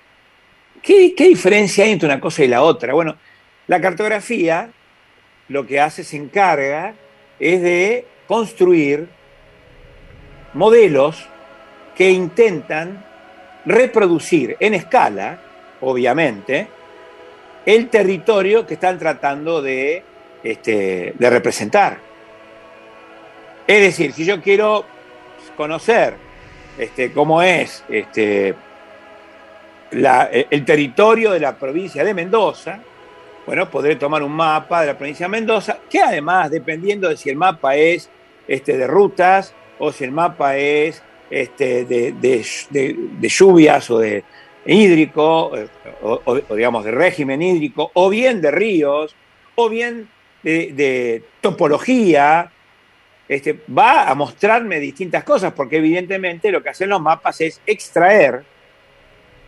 ¿Qué, diferencia hay entre una cosa y la otra? Bueno, la cartografía lo que hace, se encarga, es de construir modelos que intentan reproducir en escala, obviamente, el territorio que están tratando de, este, de representar. Es decir, si yo quiero conocer este, cómo es este, el territorio de la provincia de Mendoza, bueno, podré tomar un mapa de la provincia de Mendoza, que además, dependiendo de si el mapa es este, de rutas o si el mapa es este, de- de lluvias o de hídrico, o, o- o digamos de régimen hídrico, o bien de ríos, o bien de, de topología, este, va a mostrarme distintas cosas, porque evidentemente lo que hacen los mapas es extraer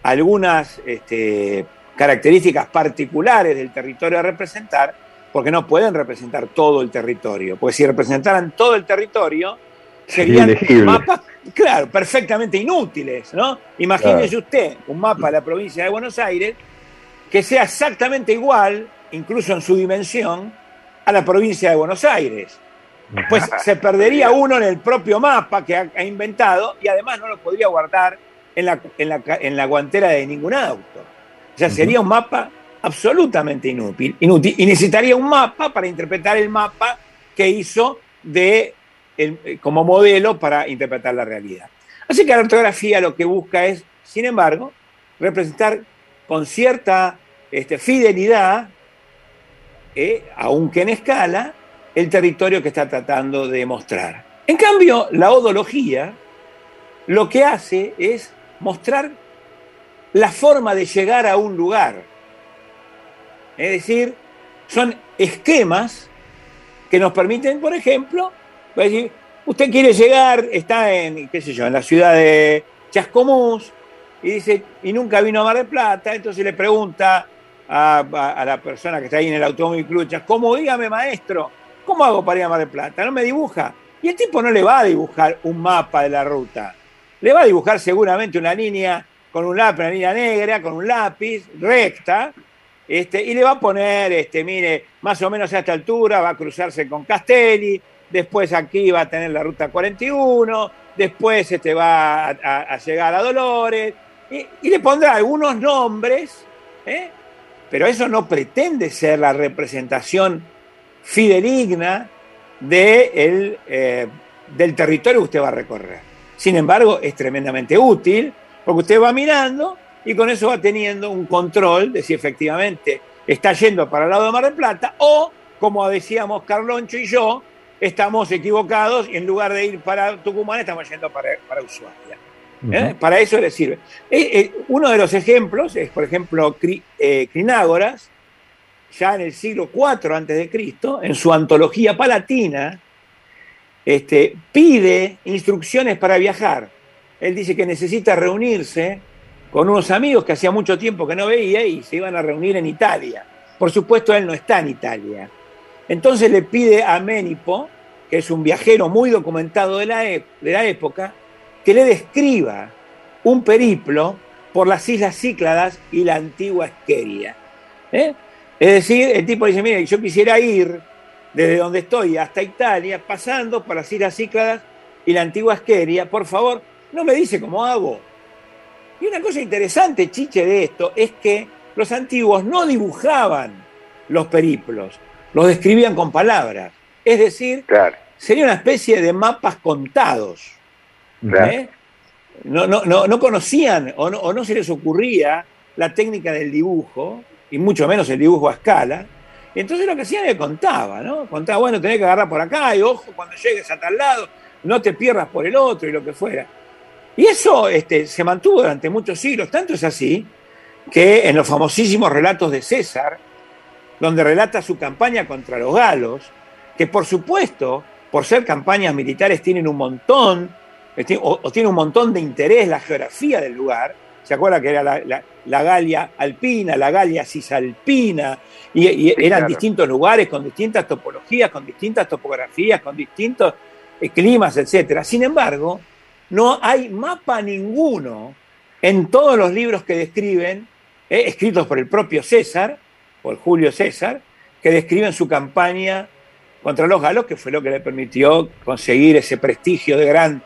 algunas este, características particulares del territorio a representar, porque no pueden representar todo el territorio, porque si representaran todo el territorio, serían mapas, claro, perfectamente inútiles, ¿no? Imagínese Claro. usted un mapa de la provincia de Buenos Aires que sea exactamente igual, incluso en su dimensión, a la provincia de Buenos Aires. Pues (laughs) se perdería uno en el propio mapa que ha, ha inventado y además no lo podría guardar en la, en la en la guantera de ningún auto. O sea, sería un mapa absolutamente inútil, inútil y necesitaría un mapa para interpretar el mapa que hizo de eh, como modelo para interpretar la realidad. Así que la ortografía lo que busca es, sin embargo, representar con cierta este, fidelidad, eh, aunque en escala, el territorio que está tratando de mostrar. En cambio, la odología lo que hace es mostrar la forma de llegar a un lugar. Es decir, son esquemas que nos permiten, por ejemplo, usted quiere llegar, está en, qué sé yo, en la ciudad de Chascomús, y dice, y nunca vino a Mar del Plata, entonces le pregunta a la persona que está ahí en el Automóvil Club de Chascomús, dígame maestro, ¿cómo hago para ir a Mar del Plata? No me dibuja. Y el tipo no le va a dibujar un mapa de la ruta, le va a dibujar seguramente una línea con un lápiz, una línea negra, con un lápiz, recta, este, y le va a poner, este, mire, más o menos a esta altura va a cruzarse con Castelli, después aquí va a tener la ruta 41, después este, va a, llegar a Dolores, y, y le pondrá algunos nombres, ¿eh? pero eso no pretende ser la representación fidedigna de el, eh, del territorio que usted va a recorrer. Sin embargo, es tremendamente útil porque usted va mirando y con eso va teniendo un control de si efectivamente está yendo para el lado de Mar del Plata o, como decíamos Carloncho y yo, estamos equivocados y en lugar de ir para Tucumán estamos yendo para, para Ushuaia. ¿eh? Para eso le sirve. Eh, eh, uno de los ejemplos es, por ejemplo, Cri- Crinágoras, ya en el siglo IV antes de Cristo, en su antología palatina, este, pide instrucciones para viajar. Él dice que necesita reunirse con unos amigos que hacía mucho tiempo que no veía y se iban a reunir en Italia. Por supuesto, él no está en Italia. Entonces le pide a Ménipo, que es un viajero muy documentado de la, época, que le describa un periplo por las Islas Cícladas y la antigua Esqueria. ¿eh? Es decir, el tipo dice, mire, yo quisiera ir desde donde estoy hasta Italia, pasando por las Islas Cícladas y la antigua Esqueria, por favor, no me dice cómo hago. Y una cosa interesante, chiche, de esto, es que los antiguos no dibujaban los periplos, los describían con palabras. Es decir, sería una especie de mapas contados. Claro. ¿eh? No, no, no, no conocían o no, o no se les ocurría la técnica del dibujo, y mucho menos el dibujo a escala. Entonces lo que hacían es que contaba, ¿no? Contaba, bueno, tenés que agarrar por acá, y ojo, cuando llegues a tal lado, no te pierdas por el otro y lo que fuera. Y eso este, se mantuvo durante muchos siglos, tanto es así que en los famosísimos relatos de César, donde relata su campaña contra los galos, que por supuesto, por ser campañas militares, tienen un montón, este, o, o tiene un montón de interés la geografía del lugar. ¿Se acuerda que era la, la- la Galia alpina, la Galia cisalpina? Y, y eran claro. distintos lugares con distintas topologías, con distintas topografías, con distintos eh, climas, etc. Sin embargo, no hay mapa ninguno en todos los libros que describen, eh, escritos por el propio César, por Julio César, que describen su campaña contra los galos, que fue lo que le permitió conseguir ese prestigio de gran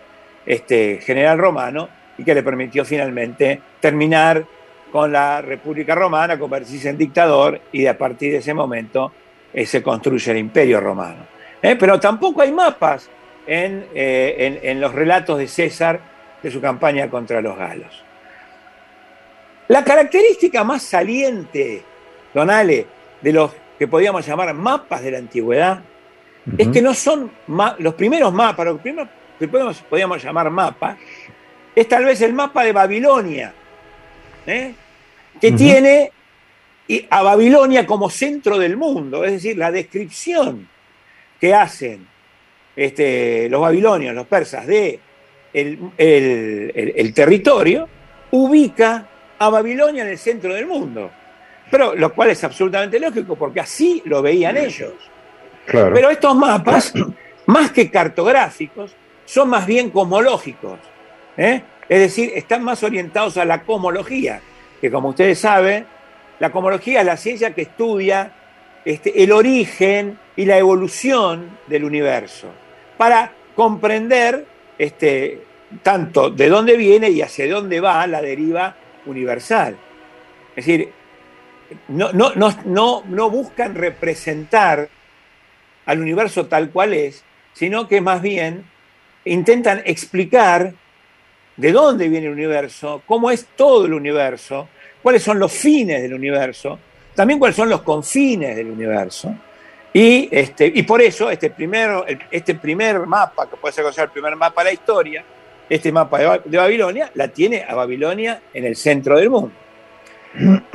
este, general romano y que le permitió finalmente terminar con la República Romana, convertirse en dictador y a partir de ese momento eh, se construye el Imperio Romano. ¿Eh? Pero tampoco hay mapas eh, en- en los relatos de César de su campaña contra los galos. La característica más saliente, De los que podíamos llamar mapas de la antigüedad, es que no son los primeros mapas, los primeros que podemos, podíamos llamar mapas, es tal vez el mapa de Babilonia, ¿eh? que tiene a Babilonia como centro del mundo, es decir, la descripción que hacen este, los babilonios, los persas, de el, el- el- el territorio, ubica a Babilonia en el centro del mundo. Pero lo cual es absolutamente lógico, porque así lo veían ellos. Claro. Pero estos mapas, (clears throat) más que cartográficos, son más bien cosmológicos. ¿eh? Es decir, están más orientados a la cosmología, que como ustedes saben, la cosmología es la ciencia que estudia este, el origen y la evolución del universo, para comprender este, tanto de dónde viene y hacia dónde va la deriva universal. Es decir, no, no, no, no, buscan representar al universo tal cual es, sino que más bien intentan explicar de dónde viene el universo, cómo es todo el universo, cuáles son los fines del universo, también cuáles son los confines del universo. Y, este, y por eso este primer, este primer mapa, que puede ser considerado el primer mapa de la historia, este mapa de Babilonia, la tiene a Babilonia en el centro del mundo.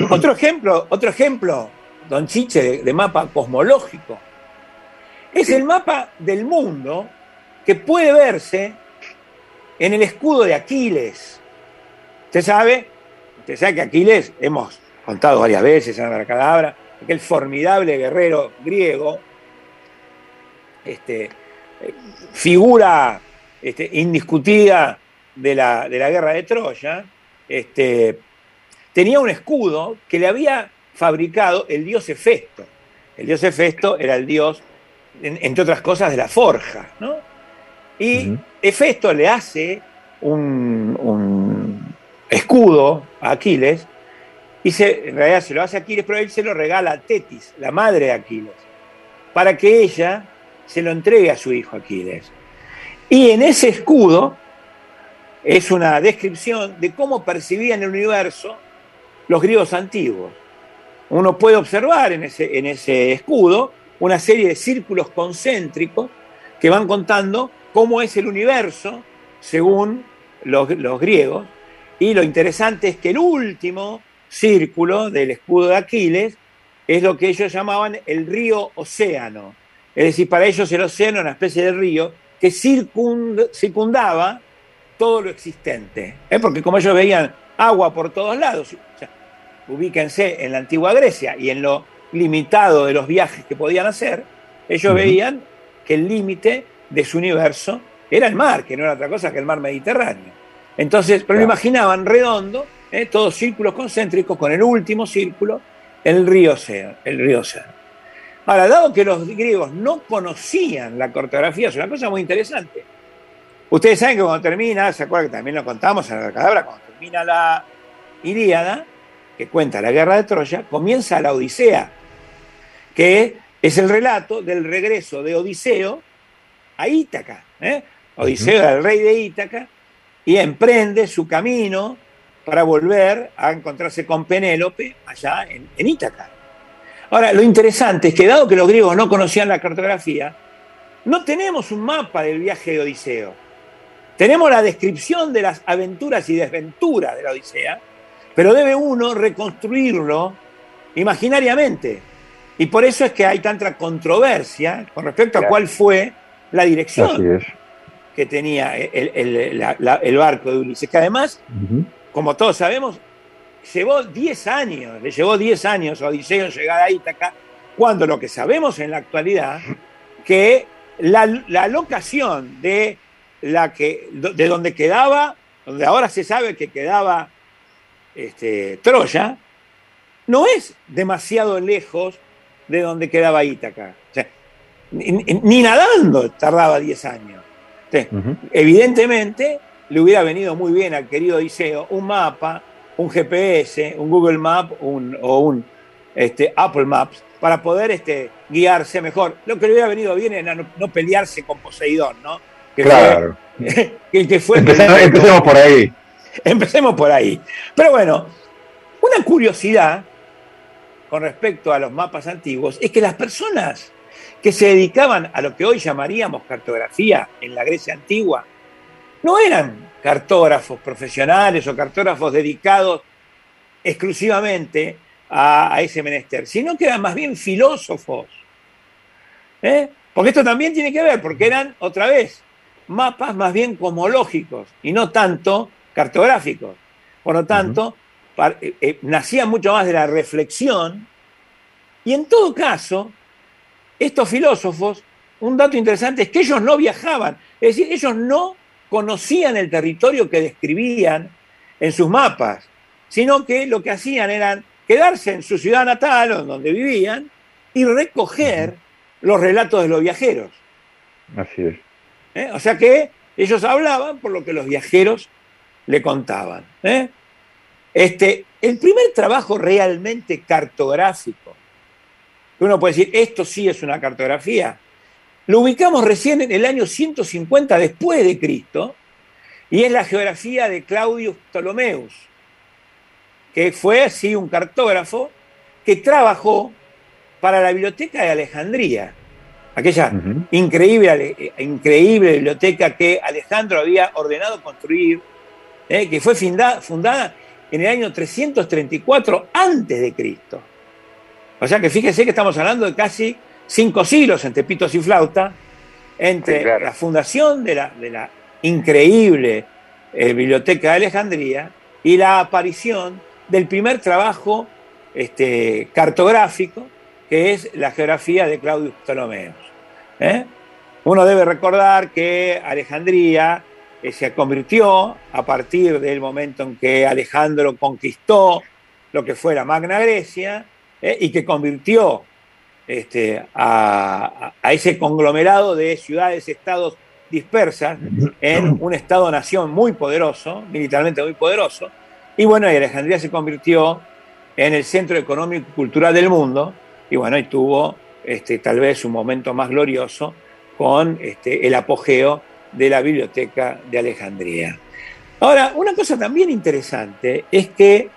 Otro ejemplo, otro ejemplo, don Chiche, de, de mapa cosmológico, es el mapa del mundo que puede verse en el escudo de Aquiles. Usted sabe, usted sabe que Aquiles, hemos contado varias veces en la cadabra, aquel formidable guerrero griego, este, figura este, indiscutida de la, de la guerra de Troya, este, tenía un escudo que le había fabricado el dios Hefesto. El dios Hefesto era el dios, en- entre otras cosas, de la forja. ¿no? Y Hefesto le hace un, un escudo a Aquiles, y se, en realidad se lo hace a Aquiles, pero él se lo regala a Tetis, la madre de Aquiles, para que ella se lo entregue a su hijo Aquiles. Y en ese escudo es una descripción de cómo percibían el universo los griegos antiguos. Uno puede observar en ese, en ese escudo una serie de círculos concéntricos que van contando cómo es el universo según los, los griegos. Y lo interesante es que el último círculo del escudo de Aquiles es lo que ellos llamaban el río océano. Es decir, para ellos el océano era una especie de río que circund- circundaba todo lo existente. ¿eh? Porque como ellos veían agua por todos lados, ubíquense en la antigua Grecia y en lo limitado de los viajes que podían hacer, ellos veían que el límite de su universo era el mar, que no era otra cosa que el mar Mediterráneo. Entonces, pero lo imaginaban redondo, ¿eh? todos círculos concéntricos, con el último círculo, el río Océano. El río Océano. Ahora, dado que los griegos no conocían la cartografía, es una cosa muy interesante. Ustedes saben que cuando termina, ¿se acuerdan que también lo contamos en la cadabra? Cuando termina la Ilíada, que cuenta la guerra de Troya, comienza la Odisea, que es el relato del regreso de Odiseo a Ítaca. ¿eh? Odiseo era el rey de Ítaca y emprende su camino para volver a encontrarse con Penélope allá en, en Ítaca. Ahora, lo interesante es que dado que los griegos no conocían la cartografía, no tenemos un mapa del viaje de Odiseo. Tenemos la descripción de las aventuras y desventuras de la Odisea, pero debe uno reconstruirlo imaginariamente. Y por eso es que hay tanta controversia con respecto a Claro. cuál fue la dirección que tenía el, el- la- la- el barco de Ulises, que además, como todos sabemos, llevó 10 años, le llevó 10 años a Odiseo llegar a Ítaca, cuando lo que sabemos en la actualidad, que la, la locación de, la que, de donde quedaba, donde ahora se sabe que quedaba este, Troya, no es demasiado lejos de donde quedaba Ítaca. O sea, ni, nadando tardaba 10 años. Entonces, Evidentemente, le hubiera venido muy bien al querido Odiseo un mapa un GPS, un Google Map un- o un este, Apple Maps para poder este, guiarse mejor. Lo que le hubiera venido bien era no, no pelearse con Poseidón, ¿no? Que Claro. fue- (laughs) que, que fue Empecemos, empecemos por ahí. (laughs) Empecemos por ahí. Pero bueno, una curiosidad con respecto a los mapas antiguos es que las personas que se dedicaban a lo que hoy llamaríamos cartografía en la Grecia antigua no eran cartógrafos profesionales o cartógrafos dedicados exclusivamente a, ese menester, sino que eran más bien filósofos. ¿Eh? Porque esto también tiene que ver, porque eran, otra vez, mapas más bien cosmológicos y no tanto cartográficos. Por lo tanto, eh, eh, nacían mucho más de la reflexión y en todo caso, estos filósofos, un dato interesante es que ellos no viajaban, es decir, ellos no conocían el territorio que describían en sus mapas, sino que lo que hacían era quedarse en su ciudad natal, o donde vivían, y recoger los relatos de los viajeros. Así es. ¿eh? O sea que ellos hablaban por lo que los viajeros le contaban. ¿eh? Este, el primer trabajo realmente cartográfico, que uno puede decir, esto sí es una cartografía, lo ubicamos recién en el año 150 después de Cristo, y es la geografía de Claudius Ptolomeus, que fue así un cartógrafo que trabajó para la biblioteca de Alejandría, aquella increíble, eh, increíble biblioteca que Alejandro había ordenado construir, eh, que fue fundada en el año 334 antes de Cristo. O sea que fíjese que estamos hablando de casi cinco siglos entre pitos y flauta, entre Sí, claro. la fundación de la, de la increíble eh, biblioteca de Alejandría y la aparición del primer trabajo este, cartográfico, que es la geografía de Claudius Ptolomeus. ¿eh? Uno debe recordar que Alejandría eh, se convirtió a partir del momento en que Alejandro conquistó lo que fue la Magna Grecia ¿eh? y que convirtió este, a, ese conglomerado de ciudades-estados dispersas en un Estado-nación muy poderoso, militarmente muy poderoso. Y bueno, y Alejandría se convirtió en el centro económico y cultural del mundo, y bueno, y tuvo este, tal vez un momento más glorioso con este, el apogeo de la biblioteca de Alejandría. Ahora, una cosa también interesante es que,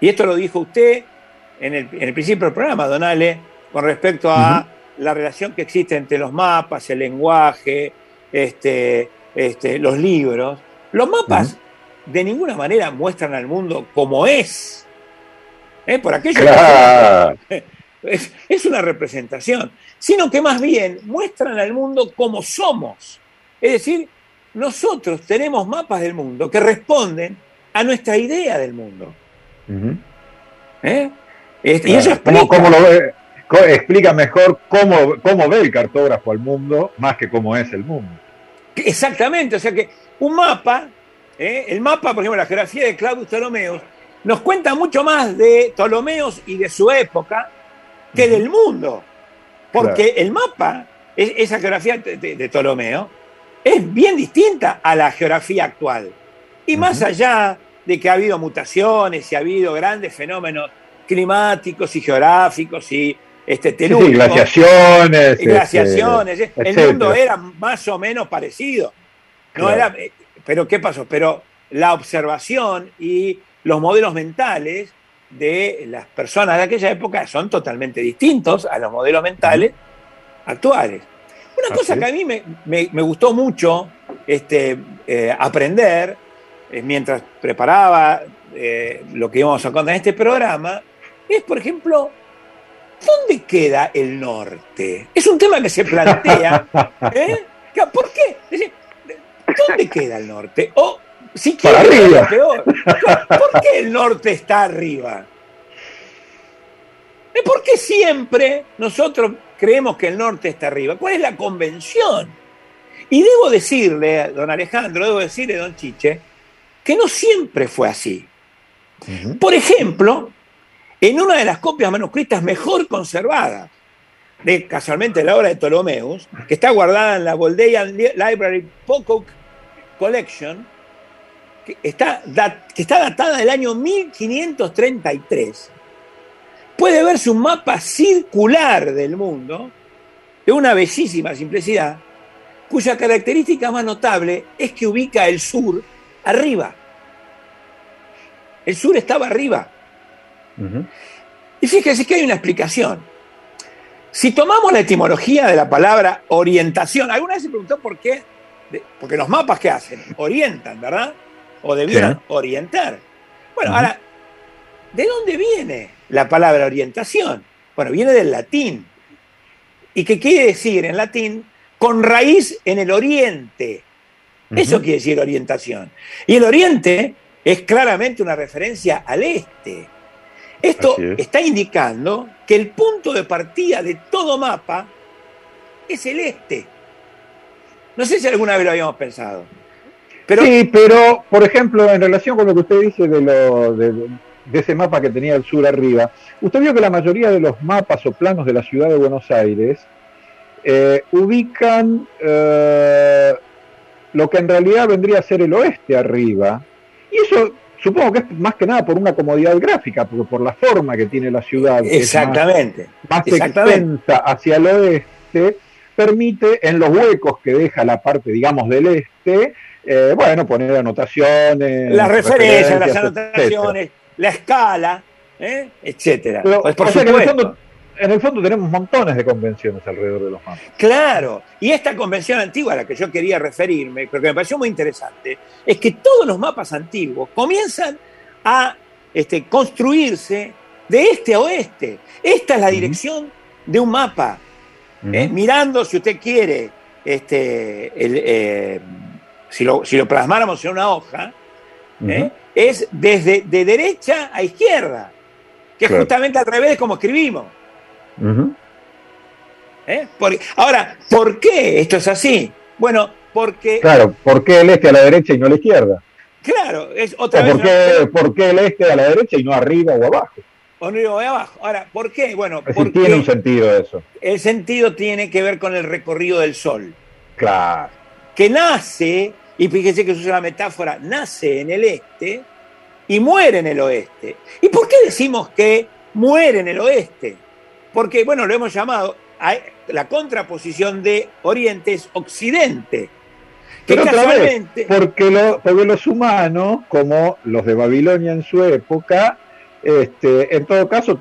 y esto lo dijo usted en el, en el principio del programa, Donale, con respecto a la relación que existe entre los mapas, el lenguaje, este, este, los libros. Los mapas de ninguna manera muestran al mundo como es. ¿eh? Por aquello que- (laughs) es, es una representación, sino que más bien muestran al mundo como somos. Es decir, nosotros tenemos mapas del mundo que responden a nuestra idea del mundo. ¿eh? Este, y eso Claro. ¿Cómo, explica- cómo lo ve? Explica mejor cómo, cómo ve el cartógrafo al mundo más que cómo es el mundo. Exactamente, o sea que un mapa, ¿eh? el mapa, por ejemplo, la geografía de Claudius Ptolomeus, nos cuenta mucho más de Ptolomeos y de su época que del mundo. Porque el mapa, es- esa geografía de, de- de Ptolomeo, es bien distinta a la geografía actual. Y más allá de que ha habido mutaciones y ha habido grandes fenómenos climáticos y geográficos y este, Sí, sí, telúricos, glaciaciones. y glaciaciones. este, el etcétera. mundo era más o menos parecido. No Claro. era, eh, pero ¿qué pasó? Pero la observación y los modelos mentales de las personas de aquella época son totalmente distintos a los modelos mentales actuales. Una cosa que a mí me, me- me gustó mucho este, eh, aprender eh, mientras preparaba eh, lo que íbamos a contar en este programa es, por ejemplo, ¿dónde queda el norte? Es un tema que se plantea. (laughs) ¿Por qué? Decir, ¿Dónde queda el norte? O, si Para quiere, arriba. peor, ¿por qué el norte está arriba? ¿Por qué siempre nosotros creemos que el norte está arriba? ¿Cuál es la convención? Y debo decirle, don Alejandro, debo decirle, don Chiche, que no siempre fue así. Por ejemplo, en una de las copias manuscritas mejor conservadas, de casualmente la obra de Ptolomeus, que está guardada en la Bodleian Li- Library Pocock Collection, que está, dat- que está datada del año 1533, puede verse un mapa circular del mundo de una bellísima simplicidad, cuya característica más notable es que ubica el sur arriba. El sur estaba arriba. Y fíjese que hay una explicación. Si tomamos la etimología de la palabra orientación, alguna vez se preguntó por qué, porque los mapas que hacen orientan, ¿verdad? O debieran orientar. Bueno, ahora, ¿de dónde viene la palabra orientación? Bueno, viene del latín. ¿Y qué quiere decir en latín? Con raíz en el oriente. Eso quiere decir orientación. Y el oriente es claramente una referencia al este. Esto es. está indicando que el punto de partida de todo mapa es el este. No sé si alguna vez lo habíamos pensado. Pero, sí, pero, por ejemplo, en relación con lo que usted dice de, lo, de, de ese mapa que tenía el sur arriba, usted vio que la mayoría de los mapas o planos de la ciudad de Buenos Aires eh, ubican eh, lo que en realidad vendría a ser el oeste arriba. Y eso supongo que es más que nada por una comodidad gráfica, porque por la forma que tiene la ciudad, que es más- exactamente. más exactamente. extensa hacia el oeste, permite en los huecos que deja la parte, digamos, del este, eh, bueno, poner anotaciones. Las referencias, las etcétera. La escala, ¿eh? etcétera. Pero, Pues, por o sea que en el, fondo, en el fondo tenemos montones de convenciones alrededor de los mapas. Claro, y esta convención antigua a la que yo quería referirme, pero que me pareció muy interesante, es que todos los mapas antiguos comienzan a este, construirse de este a oeste. Esta es la dirección de un mapa. ¿eh? Mirando, si usted quiere, este, el, eh, si, lo, si lo plasmáramos en una hoja, ¿eh? Es desde de derecha a izquierda, que es justamente al revés de como escribimos. ¿eh? Porque- ahora, ¿por qué esto es así? Bueno, porque, Claro, ¿por qué el este a la derecha y no a la izquierda? claro, es ¿O otra vez. por qué, por qué el este a la derecha y no arriba o abajo? o no abajo. Ahora, ¿por qué? Bueno, porque tiene un sentido eso. el sentido tiene que ver con el recorrido del sol, Claro. que nace, y fíjese que usa la metáfora, nace en el este y muere en el oeste. ¿Y por qué decimos que muere en el oeste? Porque, bueno, lo hemos llamado, la contraposición de oriente es occidente. Que Pero otra vez, casualmente, porque, lo- porque los humanos, como los de Babilonia en su época, este, en todo caso,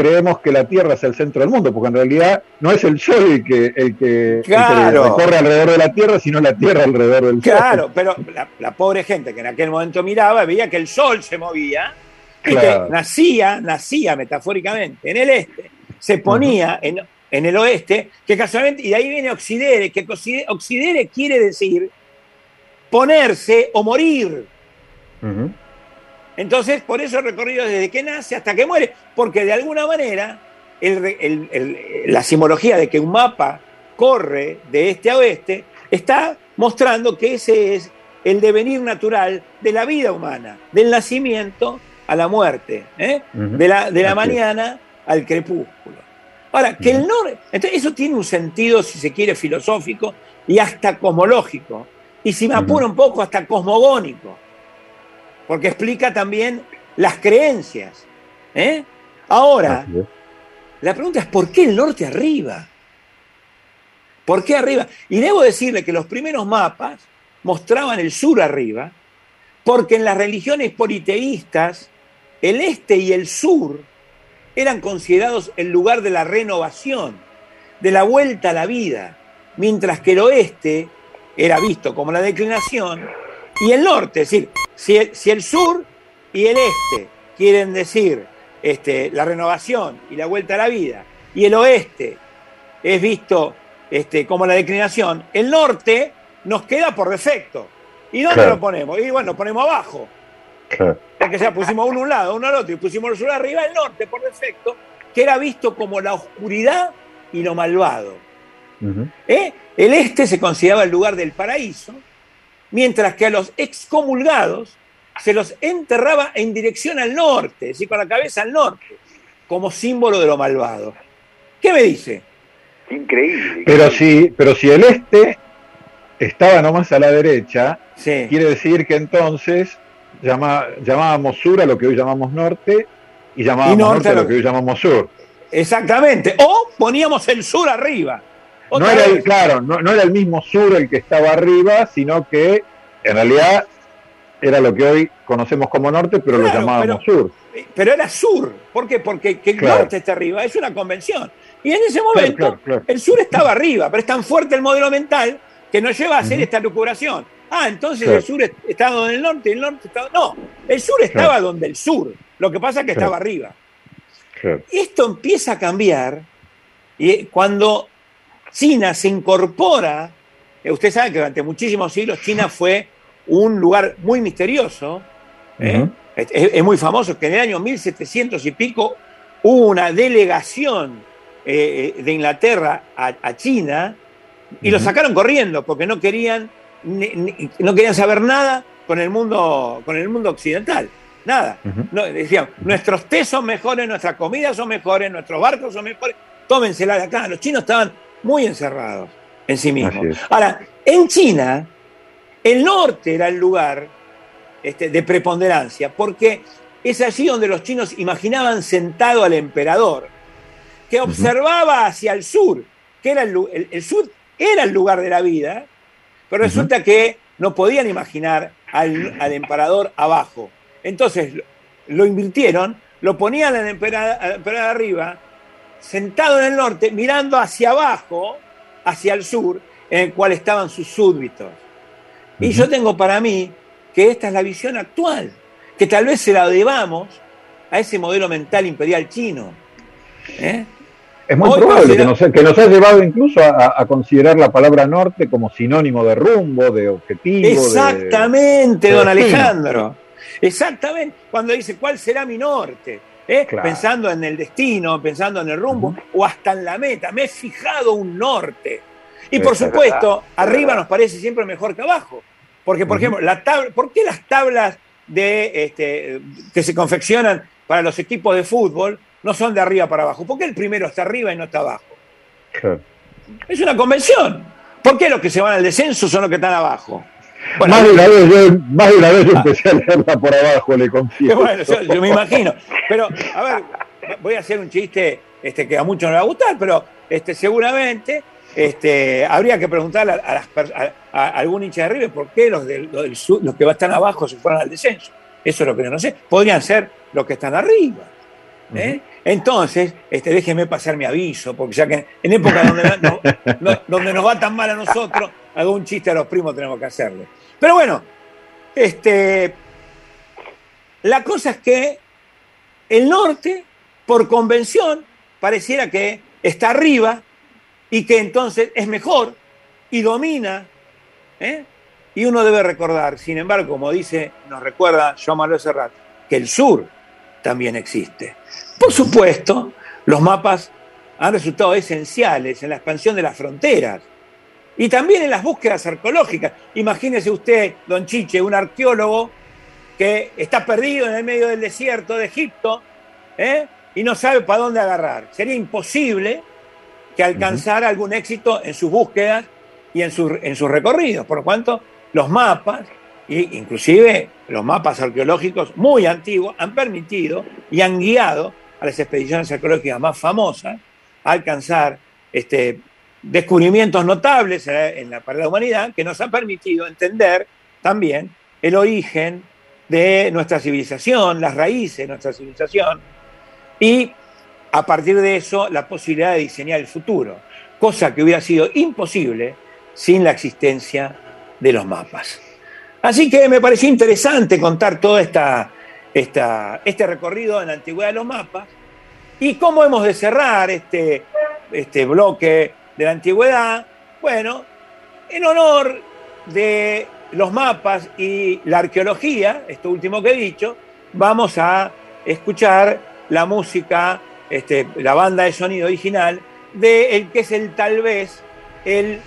creemos que la Tierra es el centro del mundo, porque en realidad no es el Sol el que, el que, el que Claro. recorre alrededor de la Tierra, sino la Tierra alrededor del Sol. Claro, pero la, la pobre gente que en aquel momento miraba veía que el sol se movía y Claro. que nacía, nacía metafóricamente en el este, se ponía en, en el oeste, que casualmente, y de ahí viene Occidere, que Occidere, quiere decir ponerse o morir. Ujú. Entonces, por eso el recorrido es desde que nace hasta que muere, porque de alguna manera el re- el- el- la simbología de que un mapa corre de este a oeste está mostrando que ese es el devenir natural de la vida humana, del nacimiento a la muerte, ¿eh? De la, de la mañana al crepúsculo. Ahora, que el norte, entonces eso tiene un sentido, si se quiere, filosófico y hasta cosmológico, y si me Ujú. apura un poco, hasta cosmogónico porque explica también las creencias. ¿eh? Ahora, la pregunta es, ¿por qué el norte arriba? ¿Por qué arriba? Y debo decirle que los primeros mapas mostraban el sur arriba, porque en las religiones politeístas, el este y el sur eran considerados el lugar de la renovación, de la vuelta a la vida, mientras que el oeste era visto como la declinación y el norte, es decir, si el, si el sur y el este quieren decir este, la renovación y la vuelta a la vida, y el oeste es visto este, como la declinación, el norte nos queda por defecto. ¿Y dónde Claro. lo ponemos? Y bueno, lo ponemos abajo. Claro. Porque pusimos uno a un lado, uno al otro, y pusimos el sur arriba, el norte por defecto, que era visto como la oscuridad y lo malvado. ¿eh? El este se consideraba el lugar del paraíso, mientras que a los excomulgados se los enterraba en dirección al norte, es decir, con la cabeza al norte, como símbolo de lo malvado. ¿Qué me dice? Increíble. Pero si, pero si el este estaba nomás a la derecha, quiere decir que entonces llama, llamábamos sur a lo que hoy llamamos norte y llamábamos Y norte norte, a lo que hoy llamamos sur. Exactamente. O poníamos el sur arriba. No era el, claro, no, no era el mismo sur el que estaba arriba, sino que en realidad era lo que hoy conocemos como norte, pero lo llamábamos pero- sur. Pero era sur. ¿Por qué? Porque que el Claro. norte está arriba. Es una convención. Y en ese momento claro, el sur estaba (laughs) arriba, pero es tan fuerte el modelo mental que nos lleva a hacer esta lucubración. Ah, entonces el sur est- estaba donde el norte y el norte estaba... No, el sur estaba donde el sur. Lo que pasa es que estaba arriba. Esto empieza a cambiar y cuando China se incorpora, eh, usted sabe que durante muchísimos siglos China fue un lugar muy misterioso, ¿eh? Es, es- es muy famoso que en el año 1700 y pico hubo una delegación eh, de Inglaterra a, a China y lo sacaron corriendo porque no querían, ni- ni- no querían saber nada con el mundo, con el mundo occidental. Nada. No, decían, nuestros tés son mejores, nuestras comidas son mejores, nuestros barcos son mejores, tómensela de acá. Los chinos estaban muy encerrados en sí mismos. Ahora, en China, el norte era el lugar este, de preponderancia, porque es allí donde los chinos imaginaban sentado al emperador, que observaba hacia el sur, que era el, lu- el- el sur era el lugar de la vida, pero resulta que no podían imaginar al, al emperador abajo. Entonces lo, lo invirtieron, lo ponían al emperador, al emperador arriba, sentado en el norte, mirando hacia abajo, hacia el sur, en el cual estaban sus súbditos. Y yo tengo para mí que esta es la visión actual, que tal vez se la debamos a ese modelo mental imperial chino. ¿eh? Es muy Hoy probable que nos, que nos ha llevado incluso a, a considerar la palabra norte como sinónimo de rumbo, de objetivo. de- Exactamente, de don destino. Alejandro. Exactamente. Cuando dice, ¿cuál será mi norte? ¿Eh? Claro. Pensando en el destino, pensando en el rumbo, o hasta en la meta. Me he fijado un norte. Y por Es supuesto, verdad, arriba nos parece siempre mejor que abajo. Porque, por ejemplo, la tabla, ¿por qué las tablas de, este, que se confeccionan para los equipos de fútbol no son de arriba para abajo? ¿Por qué el primero está arriba y no está abajo? Claro. Es una convención. ¿Por qué los que se van al descenso son los que están abajo? Bueno, más, de una vez yo, más de una vez empecé a leerla por abajo, le confieso. (laughs) bueno, yo, yo me imagino. Pero, a ver, voy a hacer un chiste este, que a muchos no va a gustar, pero este, seguramente este, habría que preguntarle a, las a- a algún hincha de River por qué los, del, los, del sur- los que están abajo se fueron al descenso. Eso es lo que yo no sé. Podrían ser los que están arriba. ¿eh? Entonces, este, déjeme pasar mi aviso, porque ya que en época donde, no- no- donde nos va tan mal a nosotros, algún chiste a los primos tenemos que hacerle. Pero bueno, este, la cosa es que el norte, por convención, pareciera que está arriba y que entonces es mejor y domina. ¿eh? Y uno debe recordar, sin embargo, como dice, nos recuerda Joan Manuel Serrat, que el sur también existe. Por supuesto, los mapas han resultado esenciales en la expansión de las fronteras y también en las búsquedas arqueológicas. Imagínese usted, don Chiche, un arqueólogo que está perdido en el medio del desierto de Egipto ¿eh? y no sabe para dónde agarrar. Sería imposible que alcanzara algún éxito en sus búsquedas y en, sus- en sus recorridos. Por lo cuanto, los mapas, e inclusive los mapas arqueológicos muy antiguos, han permitido y han guiado a las expediciones arqueológicas más famosas a alcanzar este, descubrimientos notables en la, en la- para la humanidad que nos han permitido entender también el origen de nuestra civilización, las raíces de nuestra civilización y a partir de eso la posibilidad de diseñar el futuro, cosa que hubiera sido imposible sin la existencia de los mapas. Así que me pareció interesante contar todo esta, esta- este recorrido en la antigüedad de los mapas y cómo hemos de cerrar este, este bloque de la antigüedad. Bueno, en honor de los mapas y la arqueología, esto último que he dicho, vamos a escuchar la música, este, la banda de sonido original de el que es el tal vez el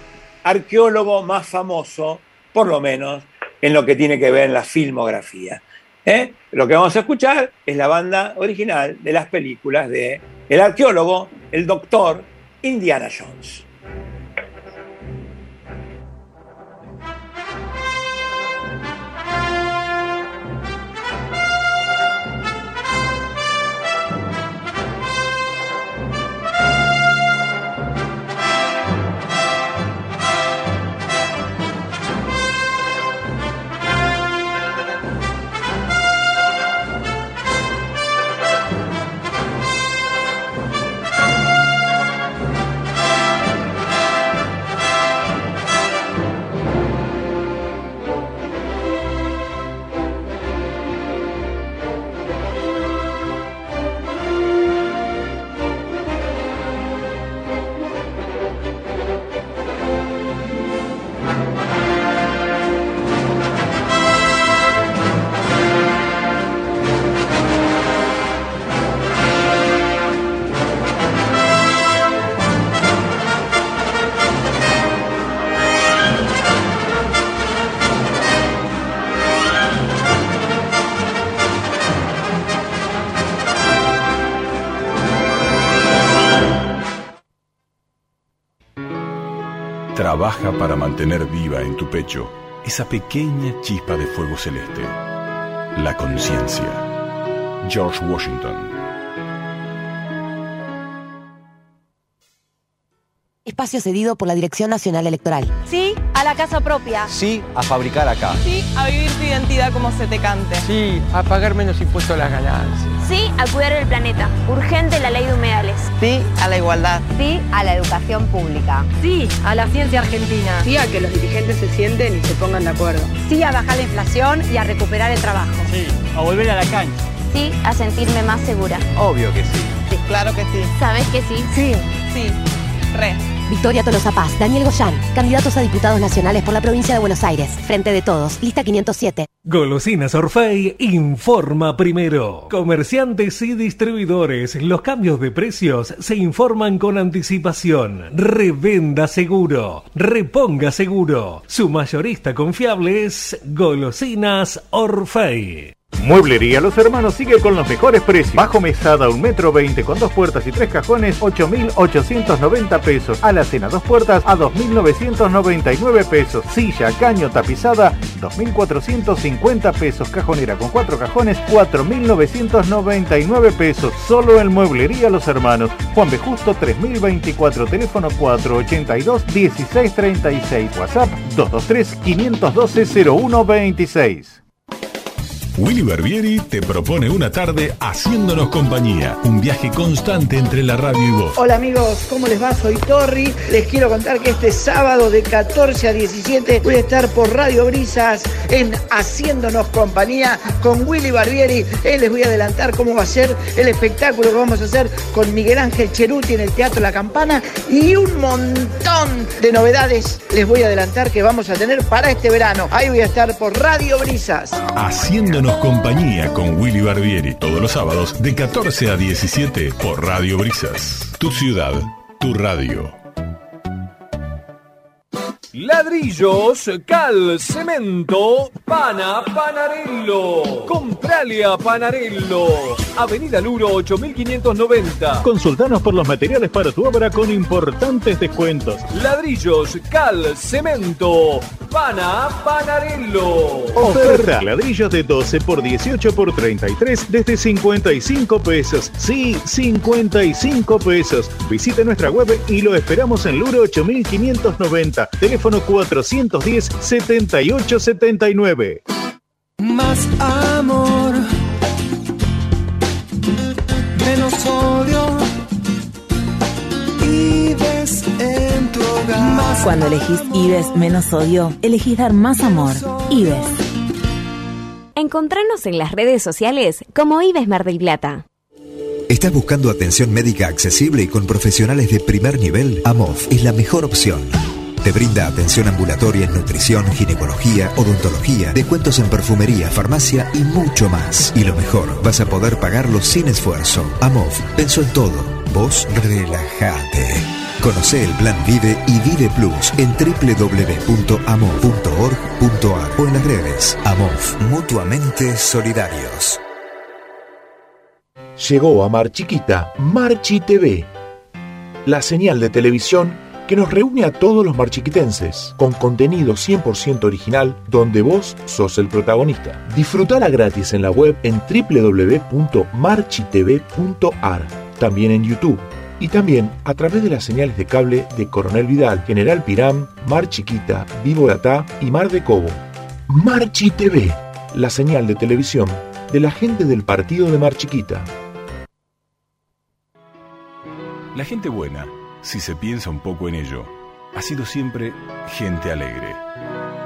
arqueólogo más famoso, por lo menos en lo que tiene que ver en la filmografía. ¿eh? Lo que vamos a escuchar es la banda original de las películas de el arqueólogo, el doctor Indiana Jones. Para mantener viva en tu pecho esa pequeña chispa de fuego celeste, la conciencia. George Washington. Espacio cedido por la Dirección Nacional Electoral. Sí a la casa propia. Sí a fabricar acá. Sí a vivir tu identidad como se te cante. Sí a pagar menos impuestos a las ganancias. Sí a cuidar el planeta. Urgente la ley de humedales. Sí a la igualdad. Sí a la educación pública. Sí a la ciencia argentina. Sí a que los dirigentes se sienten y se pongan de acuerdo. Sí a bajar la inflación y a recuperar el trabajo. Sí a volver a la cancha. Sí a sentirme más segura. Obvio que sí. Sí, claro que sí. ¿Sabes que sí? Sí. Sí. Re. Victoria Tolosa Paz, Daniel Goyán, candidatos a diputados nacionales por la provincia de Buenos Aires. Frente de todos, lista 507. Golosinas Orfei informa primero. Comerciantes y distribuidores, los cambios de precios se informan con anticipación. Revenda seguro, reponga seguro. Su mayorista confiable es Golosinas Orfei. Mueblería Los Hermanos sigue con los mejores precios. Bajo mesada, un metro veinte con dos puertas y tres cajones, 8.890 pesos. A la cena, dos puertas a 2.999 pesos. Silla, caño, tapizada, 2.450 pesos. Cajonera con cuatro cajones, 4.999 pesos. Solo en Mueblería Los Hermanos. Juan B. Justo 3024, teléfono 482-1636. WhatsApp 223-512-0126. Willy Barbieri te propone una tarde haciéndonos compañía, un viaje constante entre la radio y vos. Hola amigos, ¿cómo les va? Soy Torri. Les quiero contar que este sábado de 14 a 17 voy a estar por Radio Brisas en Haciéndonos Compañía con Willy Barbieri. Él les voy a adelantar cómo va a ser el espectáculo que vamos a hacer con Miguel Ángel Cheruti en el Teatro La Campana y un montón de novedades les voy a adelantar que vamos a tener para este verano. Ahí voy a estar por Radio Brisas. Haciéndonos compañía con Willy Barbieri todos los sábados de 14 a 17 por Radio Brisas. Tu ciudad, tu radio. Ladrillos, cal, cemento, pana, panarello. Comprale a Panarello. Avenida Luro 8590. Consultanos por los materiales para tu obra con importantes descuentos. Ladrillos, cal, cemento, pana, panarello. Oferta. Ladrillos de 12 por 18 por 33 desde 55 pesos. Sí, 55 pesos. Visite nuestra web y lo esperamos en Luro 8590. Teléfono 410-7879. Más amor, menos odio. Vives en tu hogar. Cuando elegís IBES menos odio, elegís dar más amor. IBES. Encontrarnos en las redes sociales como Ives Mar del Plata. ¿Estás buscando atención médica accesible y con profesionales de primer nivel? AMOF es la mejor opción. Te brinda atención ambulatoria en nutrición, ginecología, odontología, descuentos en perfumería, farmacia y mucho más. Y lo mejor, vas a poder pagarlo sin esfuerzo. AMOF pensó en todo. Vos relajate. Conoce el plan Vive y Vive Plus en www.amov.org.ar o en las redes. AMOF, mutuamente solidarios. Llegó a Mar Chiquita Marchi TV, la señal de televisión que nos reúne a todos los marchiquitenses, con contenido 100% original donde vos sos el protagonista. Disfrutala gratis en la web en www.marchitv.ar, también en YouTube y también a través de las señales de cable de Coronel Vidal, General Piram, Mar Chiquita, Vivo y Mar de Cobo. Marchi TV, la señal de televisión de la gente del partido de Mar Chiquita. La gente buena, si se piensa un poco en ello, ha sido siempre gente alegre.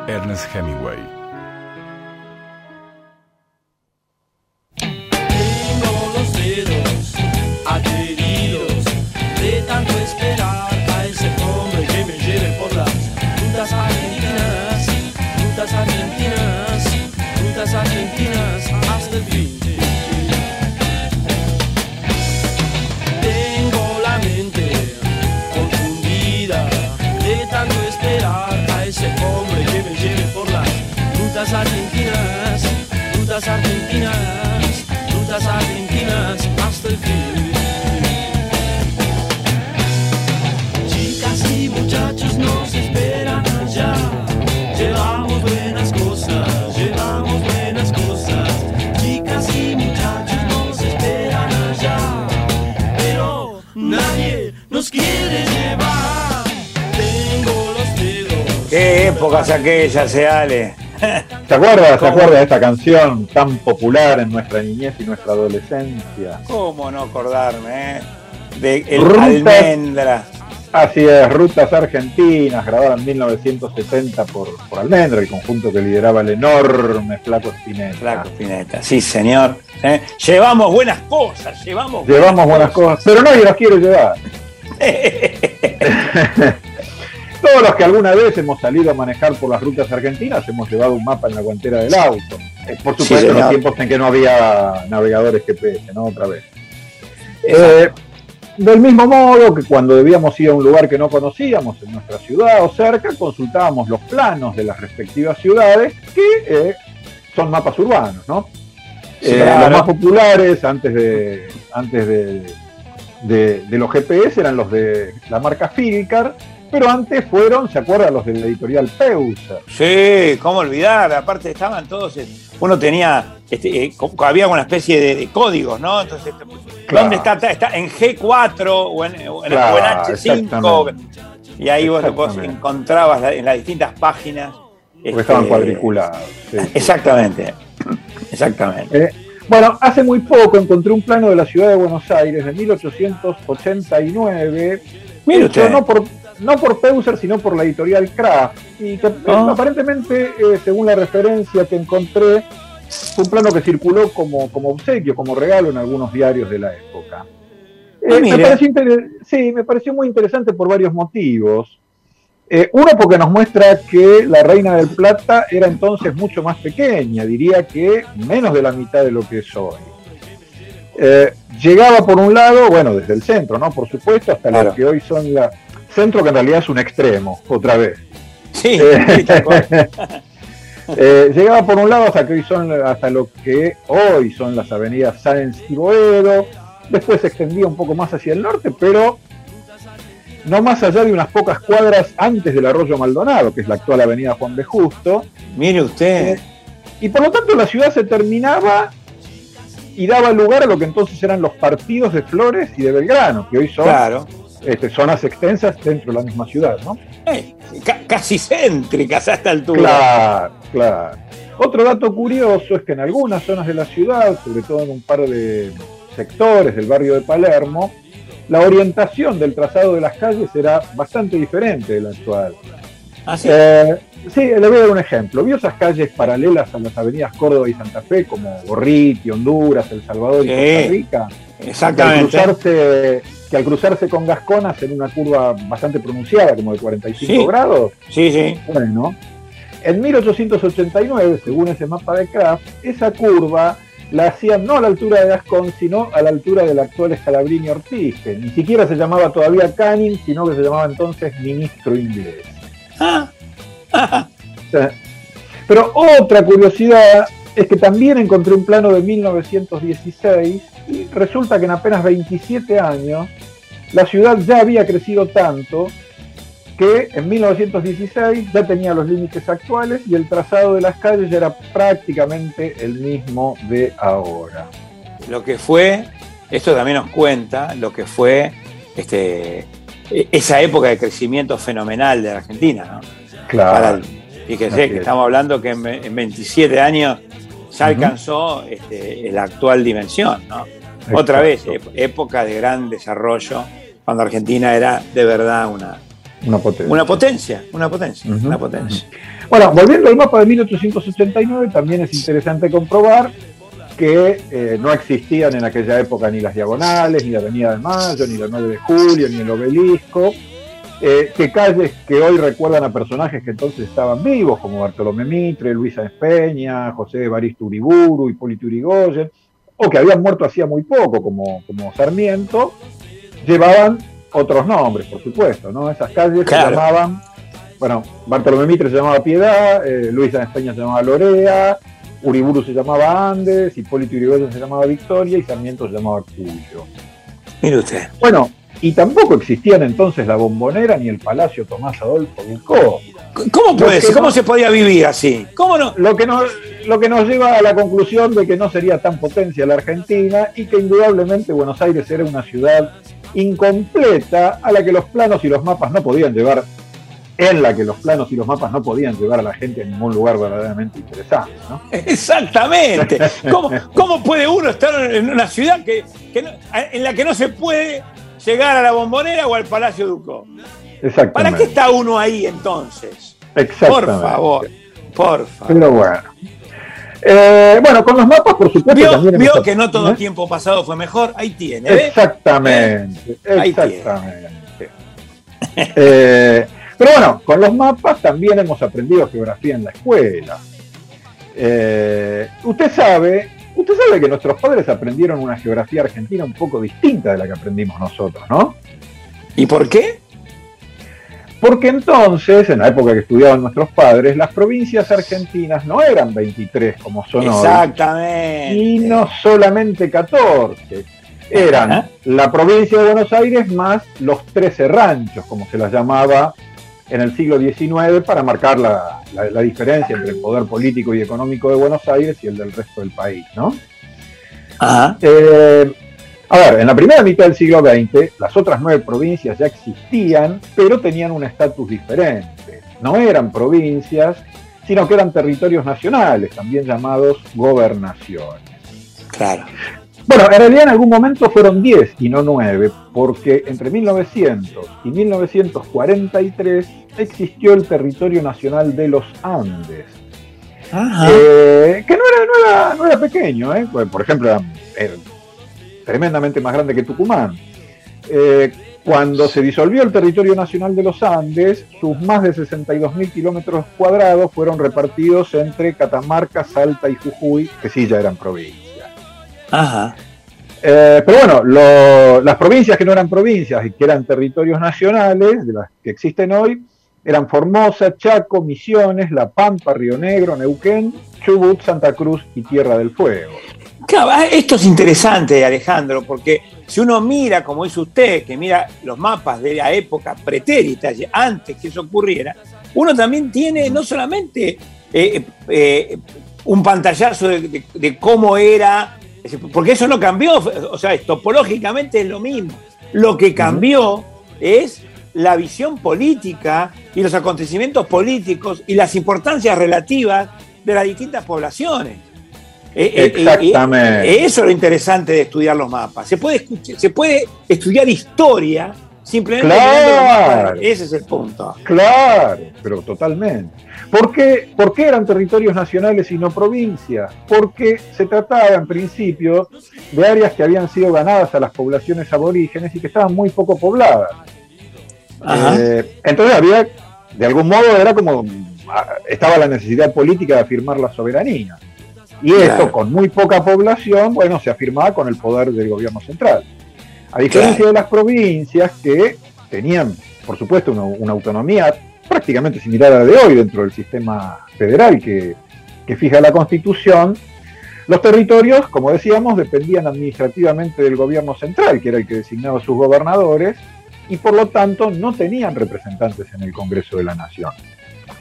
Ernest Hemingway. Tengo los dedos de tanto argentinas, rutas argentinas hasta el fin. Chicas y muchachos nos esperan allá, llevamos buenas cosas, llevamos buenas cosas. Chicas y muchachos nos esperan allá, pero nadie nos quiere llevar. Tengo los dedos. ¿Qué épocas aquellas, se ale? ¿Se acuerda, ¿Se acuerda de esta canción tan popular en nuestra niñez y nuestra adolescencia? ¿Cómo no acordarme, eh? De El Rutas- Almendra. Así es, Rutas Argentinas, grabada en 1970 por, por Almendra, el conjunto que lideraba el enorme Flaco Spinetta. Flaco Spinetta, sí señor. ¿eh? Llevamos buenas cosas, llevamos Llevamos buenas cosas, pero nadie las quiere llevar. (laughs) Todos los que alguna vez hemos salido a manejar por las rutas argentinas hemos llevado un mapa en la guantera del auto. Eh, por Sí, supuesto, en los tiempos en que no había navegadores GPS, ¿no? Otra vez. Eh, del mismo modo que cuando debíamos ir a un lugar que no conocíamos en nuestra ciudad o cerca, consultábamos los planos de las respectivas ciudades, que eh, son mapas urbanos, ¿no? Eh, claro. Los más populares antes de antes de, de- de los GPS eran los de la marca Filcar, pero antes fueron, ¿se acuerdan? Los de la editorial Peusa. Sí, cómo olvidar, aparte estaban todos, eh, uno tenía, este, eh, había una especie de, de códigos, ¿no? Entonces, Claro. ¿dónde está? está? En G4 o en, o en- Claro, o en H5. exactamente. Y ahí vos, vos encontrabas la- en las distintas páginas. Porque este, estaban cuadriculados. sí. Exactamente, exactamente. Eh, bueno, hace muy poco encontré un plano de la ciudad de Buenos Aires de 1889, Mire usted. no por, no por Peuser, sino por la editorial Kraft, y que eh, Ah. aparentemente, eh, según la referencia que encontré, fue un plano que circuló como, como obsequio, como regalo en algunos diarios de la época. Eh, Ah, me mire. pareció sí, me pareció muy interesante por varios motivos. Eh, uno porque nos muestra que la Reina del Plata era entonces mucho más pequeña, diría que menos de la mitad de lo que es hoy. Eh, llegaba por un lado, bueno, desde el centro, ¿no? Por supuesto, hasta Claro. lo que hoy son la... Centro que en realidad es un extremo, otra vez. Sí, Eh. (laughs) (laughs) Eh, llegaba por un lado hasta que hoy son hasta lo que hoy son las avenidas Sáenz y Boedo, después se extendía un poco más hacia el norte, pero no más allá de unas pocas cuadras antes del arroyo Maldonado, que es la actual avenida Juan B. Justo, Mire usted. y por lo tanto la ciudad se terminaba y daba lugar a lo que entonces eran los partidos de Flores y de Belgrano, que hoy son Claro. Este, zonas extensas dentro de la misma ciudad, ¿no? Eh, ca- casi céntricas a esta altura. Claro, claro. Otro dato curioso es que en algunas zonas de la ciudad, sobre todo en un par de sectores del barrio de Palermo, la orientación del trazado de las calles era bastante diferente de la actual. Ah, sí. Eh, sí, le voy a dar un ejemplo. ¿Vio esas calles paralelas a las avenidas Córdoba y Santa Fe, como Gorriti, Honduras, El Salvador y Sí, Costa Rica? Exactamente. Al, cruzarse, que al cruzarse con Gascón hacen una curva bastante pronunciada, como de 45 Sí. grados. Sí, sí. Bueno, en 1889, según ese mapa de Kraft, esa curva la hacían no a la altura de Gascón, sino a la altura del actual Scalabrini Ortiz, que ni siquiera se llamaba todavía Canning, sino que se llamaba entonces ministro inglés. Ah, (laughs) Pero otra curiosidad es que también encontré un plano de 1916 y resulta que en apenas 27 años la ciudad ya había crecido tanto que en 1916 ya tenía los límites actuales y el trazado de las calles ya era prácticamente el mismo de ahora. lo que fue, esto también nos cuenta lo que fue este, e- esa época de crecimiento fenomenal de la Argentina, ¿no? Claro. Para- Así que es. estamos hablando que en, en 27 años ya alcanzó este, la actual dimensión, ¿no? Otra vez, ép- época de gran desarrollo, cuando Argentina era de verdad una, Una potencia. una potencia, una potencia, Ujú. una potencia. Bueno, volviendo al mapa de 1889, también es interesante comprobar que eh, no existían en aquella época ni las diagonales, ni la Avenida de Mayo, ni la 9 de Julio, ni el obelisco, eh, que calles que hoy recuerdan a personajes que entonces estaban vivos, como Bartolomé Mitre, Luisa Espeña, José Evaristo Uriburu, Hipólito Urigoyen, o que habían muerto hacía muy poco, como, como Sarmiento, llevaban otros nombres, por supuesto, ¿no? Esas calles Claro. se llamaban, bueno, Bartolomé Mitre se llamaba Piedad, eh, Luisa Espeña se llamaba Lorea, Uriburu se llamaba Andes, Hipólito Yrigoyen se llamaba Victoria y Sarmiento se llamaba Cuyo. Mire usted. Bueno, y tampoco existían entonces la bombonera ni el Palacio Tomás Adolfo Ducó. ¿Cómo puede ser? ¿Cómo no- se podía vivir así? ¿Cómo no? Lo que, nos, lo que nos lleva a la conclusión de que no sería tan potencia la Argentina y que indudablemente Buenos Aires era una ciudad incompleta a la que los planos y los mapas no podían llevar, en la que los planos y los mapas no podían llevar a la gente a ningún lugar verdaderamente interesante. ¿no? (laughs) Exactamente. ¿Cómo, cómo puede uno estar en una ciudad que, que no- en la que no se puede llegar a la bombonera o al Palacio Ducó? Exactamente. ¿Para qué está uno ahí entonces? Exactamente. Por favor, por favor. Pero bueno. Eh, bueno, con los mapas, por supuesto, ¿Vio, también vio que no todo ¿Eh? tiempo pasado fue mejor? Ahí tiene. ¿ve? Exactamente, Ahí tiene. exactamente. Eh, pero bueno, con los mapas también hemos aprendido geografía en la escuela. Eh, usted sabe, usted sabe que nuestros padres aprendieron una geografía argentina un poco distinta de la que aprendimos nosotros, ¿no? ¿Y por qué? Porque entonces, en la época que estudiaban nuestros padres, las provincias argentinas no eran 23 como son hoy, Exactamente. y no solamente 14. Eran Ajá. la provincia de Buenos Aires más los 13 ranchos, como se las llamaba en el siglo XIX, para marcar la, la- la diferencia entre el poder político y económico de Buenos Aires y el del resto del país, ¿no? Ajá. Eh, a ver, en la primera mitad del siglo XX, las otras nueve provincias ya existían, pero tenían un estatus diferente. No eran provincias, sino que eran territorios nacionales, también llamados gobernaciones. Claro. Bueno, en realidad en algún momento fueron 10 y no 9, porque entre 1900 y 1943 existió el territorio nacional de los Andes, Ajá. eh, que no era, no era- no era pequeño, ¿eh? Por ejemplo, era, era tremendamente más grande que Tucumán. Eh, cuando se disolvió el territorio nacional de los Andes, sus más de 62.000 kilómetros cuadrados fueron repartidos entre Catamarca, Salta y Jujuy, que sí ya eran provincias. Ajá. Eh, pero bueno, lo- las provincias que no eran provincias y que eran territorios nacionales, de las que existen hoy, eran Formosa, Chaco, Misiones, La Pampa, Río Negro, Neuquén, Chubut, Santa Cruz y Tierra del Fuego. Claro, ah, esto es interesante, Alejandro, porque si uno mira, como dice usted, que mira los mapas de la época pretérita, antes que eso ocurriera, uno también tiene no solamente eh, eh, un pantallazo de, de- de cómo era, es porque eso no cambió, o sea, topológicamente es lo mismo. Lo que cambió es la visión política y los acontecimientos políticos y las importancias relativas de las distintas poblaciones. Eh, eh, eh, Exactamente. eso es lo interesante de estudiar los mapas. Se puede, escuch- se puede estudiar historia simplemente Claro. Ese es el punto. Claro, pero totalmente. ¿Por qué, por qué eran territorios nacionales y no provincias? Porque se trataba en principio de áreas que habían sido ganadas a las poblaciones aborígenes y que estaban muy poco pobladas. Ajá. Eh, entonces había, de algún modo, era como, ah, estaba la necesidad política de afirmar la soberanía. Y esto, Claro. con muy poca población, bueno, se afirmaba con el poder del gobierno central. A diferencia Claro. de las provincias que tenían, por supuesto, una, una autonomía prácticamente similar a la de hoy dentro del sistema federal que, que fija la Constitución, los territorios, como decíamos, dependían administrativamente del gobierno central, que era el que designaba sus gobernadores, y por lo tanto no tenían representantes en el Congreso de la Nación.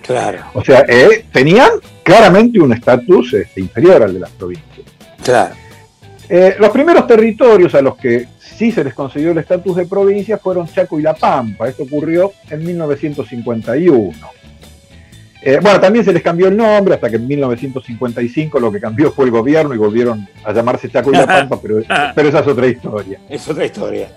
Claro, O sea, eh, tenían claramente un estatus este, inferior al de las provincias. claro. Eh, los primeros territorios a los que sí se les concedió el estatus de provincia fueron Chaco y La Pampa. Esto ocurrió en 1951. Eh, bueno, también se les cambió el nombre hasta que en 1955 lo que cambió fue el gobierno y volvieron a llamarse Chaco y La Pampa, pero, (laughs) pero esa es otra historia. Es otra historia.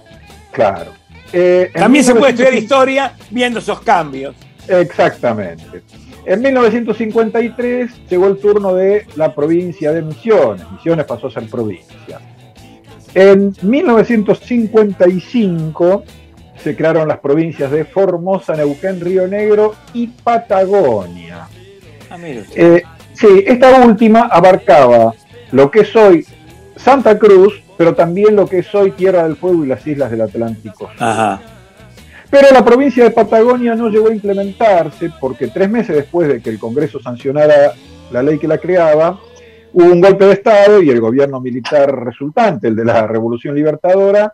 Claro. Eh, También se puede 1950 estudiar historia viendo esos cambios. Exactamente. En 1953 llegó el turno de la provincia de Misiones. Misiones pasó a ser provincia. En 1955 se crearon las provincias de Formosa, Neuquén, Río Negro y Patagonia. Ah. Eh, sí, esta última abarcaba lo que es hoy Santa Cruz, pero también lo que es hoy Tierra del Fuego y las islas del Atlántico. Ajá. Pero la provincia de Patagonia no llegó a implementarse porque tres meses después de que el Congreso sancionara la ley que la creaba, hubo un golpe de Estado y el gobierno militar resultante, el de la Revolución Libertadora,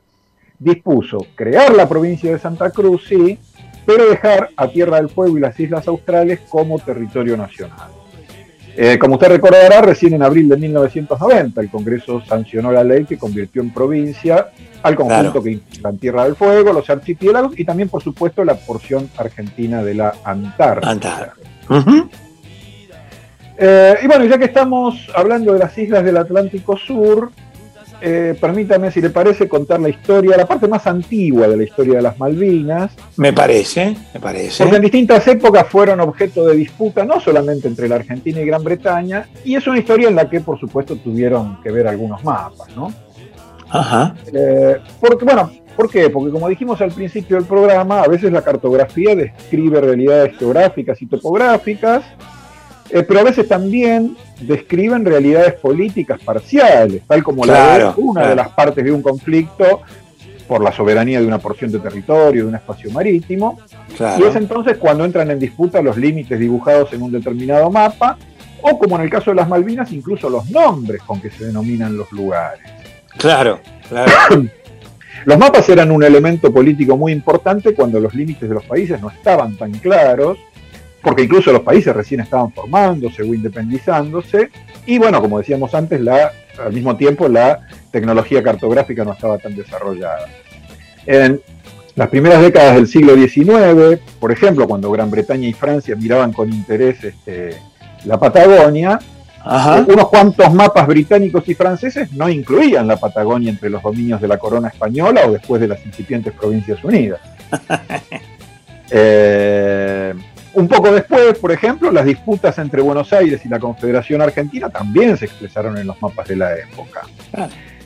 dispuso crear la provincia de Santa Cruz, sí, pero dejar a Tierra del Fuego y las Islas Australes como territorio nacional. Eh, como usted recordará, recién en abril de 1990 el Congreso sancionó la ley que convirtió en provincia al conjunto Claro. que integra Tierra del Fuego, los archipiélagos y también, por supuesto, la porción argentina de la Antártida. Antártida. Eh, y bueno, ya que estamos hablando de las islas del Atlántico Sur, eh, permítame, si le parece, contar la historia, la parte más antigua de la historia de las Malvinas. Me parece, me parece. Porque en distintas épocas fueron objeto de disputa, no solamente entre la Argentina y Gran Bretaña, y es una historia en la que, por supuesto, tuvieron que ver algunos mapas, ¿no? Ajá. Eh, porque, bueno, ¿por qué? Porque como dijimos al principio del programa, a veces la cartografía describe realidades geográficas y topográficas, eh, pero a veces también describen realidades políticas parciales, tal como la de una claro. de las partes de un conflicto por la soberanía de una porción de territorio, de un espacio marítimo, Claro. y es entonces cuando entran en disputa los límites dibujados en un determinado mapa, o como en el caso de las Malvinas, incluso los nombres con que se denominan los lugares. Claro, claro. (clears throat) Los mapas eran un elemento político muy importante cuando los límites de los países no estaban tan claros, porque incluso los países recién estaban formándose o independizándose, y bueno, como decíamos antes, la, al mismo tiempo la tecnología cartográfica no estaba tan desarrollada. En las primeras décadas del siglo XIX, por ejemplo, cuando Gran Bretaña y Francia miraban con interés este, la Patagonia, Ajá. unos cuantos mapas británicos y franceses no incluían la Patagonia entre los dominios de la corona española o después de las incipientes provincias unidas. (laughs) Eh, un poco después, por ejemplo, las disputas entre Buenos Aires y la Confederación Argentina también se expresaron en los mapas de la época.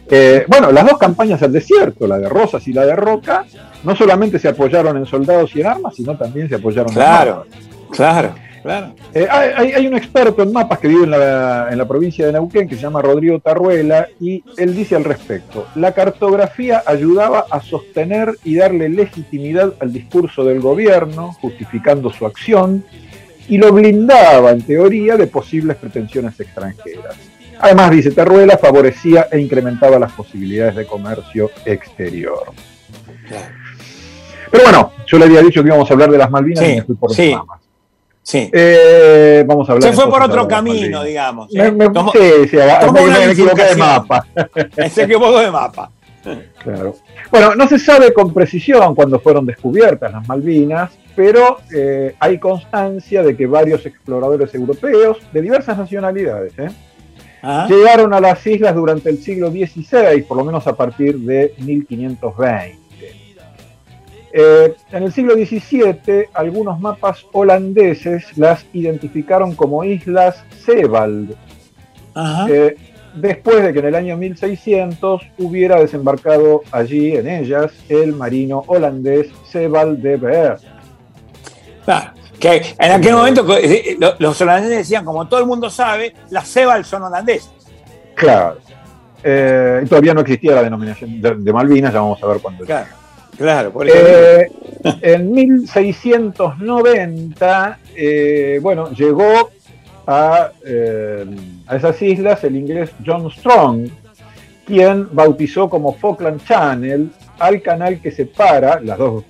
Eh, bueno, las dos campañas al desierto, la de Rosas y la de Roca, no solamente se apoyaron en soldados y en armas, sino también se apoyaron Claro, en mapas. claro, claro. Eh, hay, un experto en mapas que vive en la, en la provincia de Neuquén que se llama Rodrigo Tarruela y él dice al respecto, la cartografía ayudaba a sostener y darle legitimidad al discurso del gobierno, justificando su acción, y lo blindaba en teoría de posibles pretensiones extranjeras. Además, dice Tarruela, favorecía e incrementaba las posibilidades de comercio exterior. Pero bueno, yo le había dicho que íbamos a hablar de las Malvinas y me fui por sí. ramas. Sí. Eh, vamos a hablar Se fue por otro camino, digamos. Me- ¿eh? me- Tomó- sí, sí, aga- tomó me- una me equivoqué de mapa. (laughs) Se equivocó de mapa. Claro. Bueno, no se sabe con precisión cuándo fueron descubiertas las Malvinas, pero eh, hay constancia de que varios exploradores europeos de diversas nacionalidades ¿eh? Ah. llegaron a las islas durante el siglo XVI, por lo menos a partir de 1520. Eh, en el siglo XVII, algunos mapas holandeses las identificaron como islas Sebald, eh, después de que en el año 1600 hubiera desembarcado allí, en ellas, el marino holandés Sebald de Beer. Claro. Que en aquel momento eh, lo- los holandeses decían, como todo el mundo sabe, las Sebal son holandesas. Claro. Eh, todavía no existía la denominación de, de Malvinas, ya vamos a ver cuándo. Claro, claro, por. Eh, en 1690, eh, bueno, llegó a, eh, a esas islas el inglés John Strong, quien bautizó como Falkland Channel al canal que separa las dos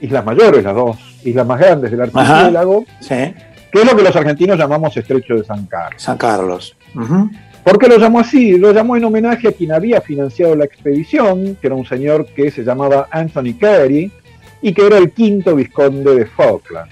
islas mayores, las dos islas más grandes del archipiélago, Sí. que es lo que los argentinos llamamos Estrecho de San Carlos. San Carlos. ¿Por qué lo llamó así? Lo llamó en homenaje a quien había financiado la expedición, que era un señor que se llamaba Anthony Carey y que era el quinto vizconde de Falkland.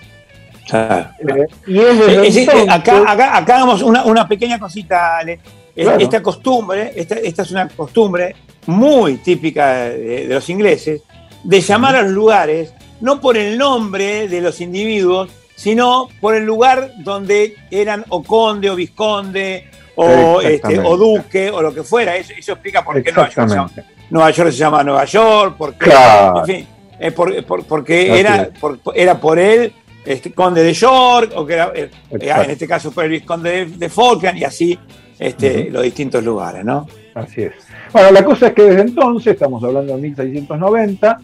Claro. Eh, y es desde Eh, eh, entonces- acá, acá, acá hagamos una, una pequeña cosita, Ale. Claro. Esta costumbre, esta, esta es una costumbre muy típica de, de los ingleses, de llamar a los lugares no por el nombre de los individuos, sino por el lugar donde eran o conde o vizconde o, este, o duque o lo que fuera. Eso, eso explica por qué Nueva York, se llama. Nueva York se llama Nueva York, porque, Claro. en fin, eh, por- por- porque era por, era por él este, conde de York, o que era, eh, en este caso por el vizconde de, de Falkland, y así este, los distintos lugares, ¿no? Así es. Bueno, la cosa es que desde entonces, estamos hablando de 1690,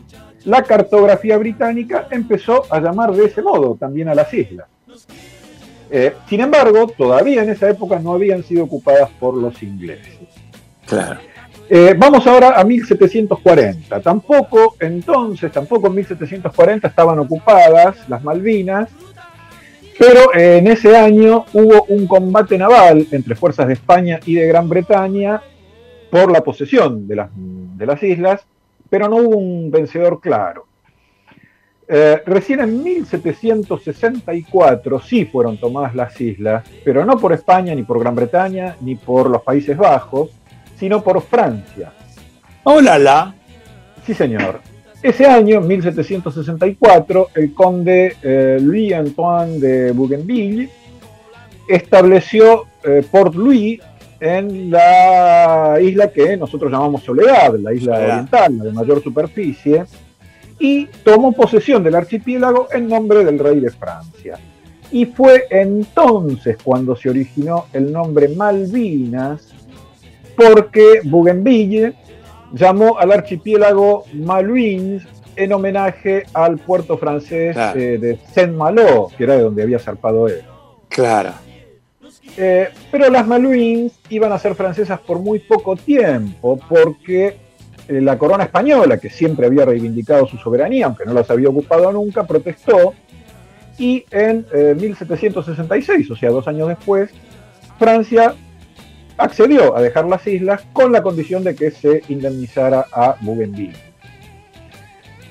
la cartografía británica empezó a llamar de ese modo también a las islas. Eh, sin embargo, todavía en esa época no habían sido ocupadas por los ingleses. Claro. Eh, vamos ahora a 1740. Tampoco entonces, tampoco en 1740 estaban ocupadas las Malvinas, Pero eh, en ese año hubo un combate naval entre fuerzas de España y de Gran Bretaña por la posesión de las, de las islas, pero no hubo un vencedor claro. Eh, recién en 1764 sí fueron tomadas las islas, pero no por España, ni por Gran Bretaña, ni por los Países Bajos, sino por Francia. ¡Hola, la! Sí, señor. Ese año, 1764, el conde eh, Louis Antoine de Bougainville estableció eh, Port Louis en la isla que nosotros llamamos Soledad, la isla Soledad. oriental, la de mayor superficie, y tomó posesión del archipiélago en nombre del rey de Francia. Y fue entonces cuando se originó el nombre Malvinas, porque Bougainville llamó al archipiélago Malouines en homenaje al puerto francés Claro. eh, de Saint-Malo, que era de donde había zarpado él. Claro. Eh, pero las Malouines iban a ser francesas por muy poco tiempo, porque la corona española, que siempre había reivindicado su soberanía, aunque no las había ocupado nunca, protestó y en eh, 1766, o sea, dos años después, Francia accedió a dejar las islas con la condición de que se indemnizara a Bougainville.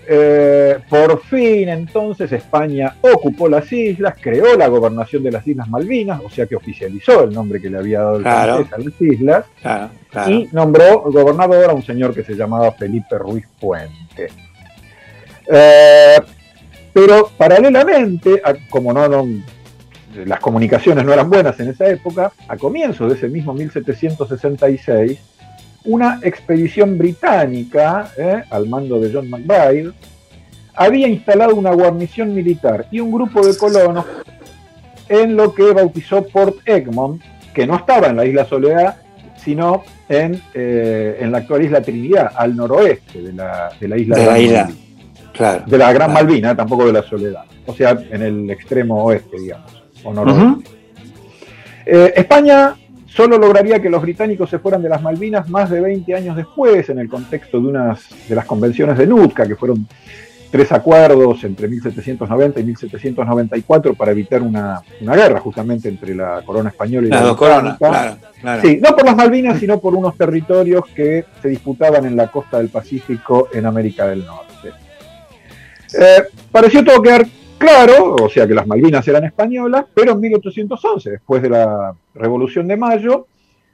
Eh, por fin entonces España ocupó las islas, creó la gobernación de las Islas Malvinas, o sea que oficializó el nombre que le había dado el Claro. francés a las islas, Claro, claro. y nombró gobernador a un señor que se llamaba Felipe Ruiz Puente. Eh, pero paralelamente, a- como no, no- las comunicaciones no eran buenas en esa época, a comienzos de ese mismo 1766, una expedición británica, eh, al mando de John McBride, había instalado una guarnición militar y un grupo de colonos en lo que bautizó Port Egmont, que no estaba en la isla Soledad, sino en, eh, en la actual isla Trinidad, al noroeste de la, de la isla De la isla. Claro. De la Gran Claro. Malvina, tampoco de la Soledad. O sea, en el extremo oeste, digamos, o noroeste. Eh, España solo lograría que los británicos se fueran de las Malvinas más de 20 años después, en el contexto de unas de las convenciones de Nootka, que fueron tres acuerdos entre 1790 y 1794 para evitar una, una guerra justamente entre la corona española y la claro, claro. Sí, no por las Malvinas, sino por unos territorios que se disputaban en la costa del Pacífico en América del Norte. Eh, pareció todo quedar claro, o sea que las Malvinas eran españolas, pero en 1811, después de la Revolución de Mayo,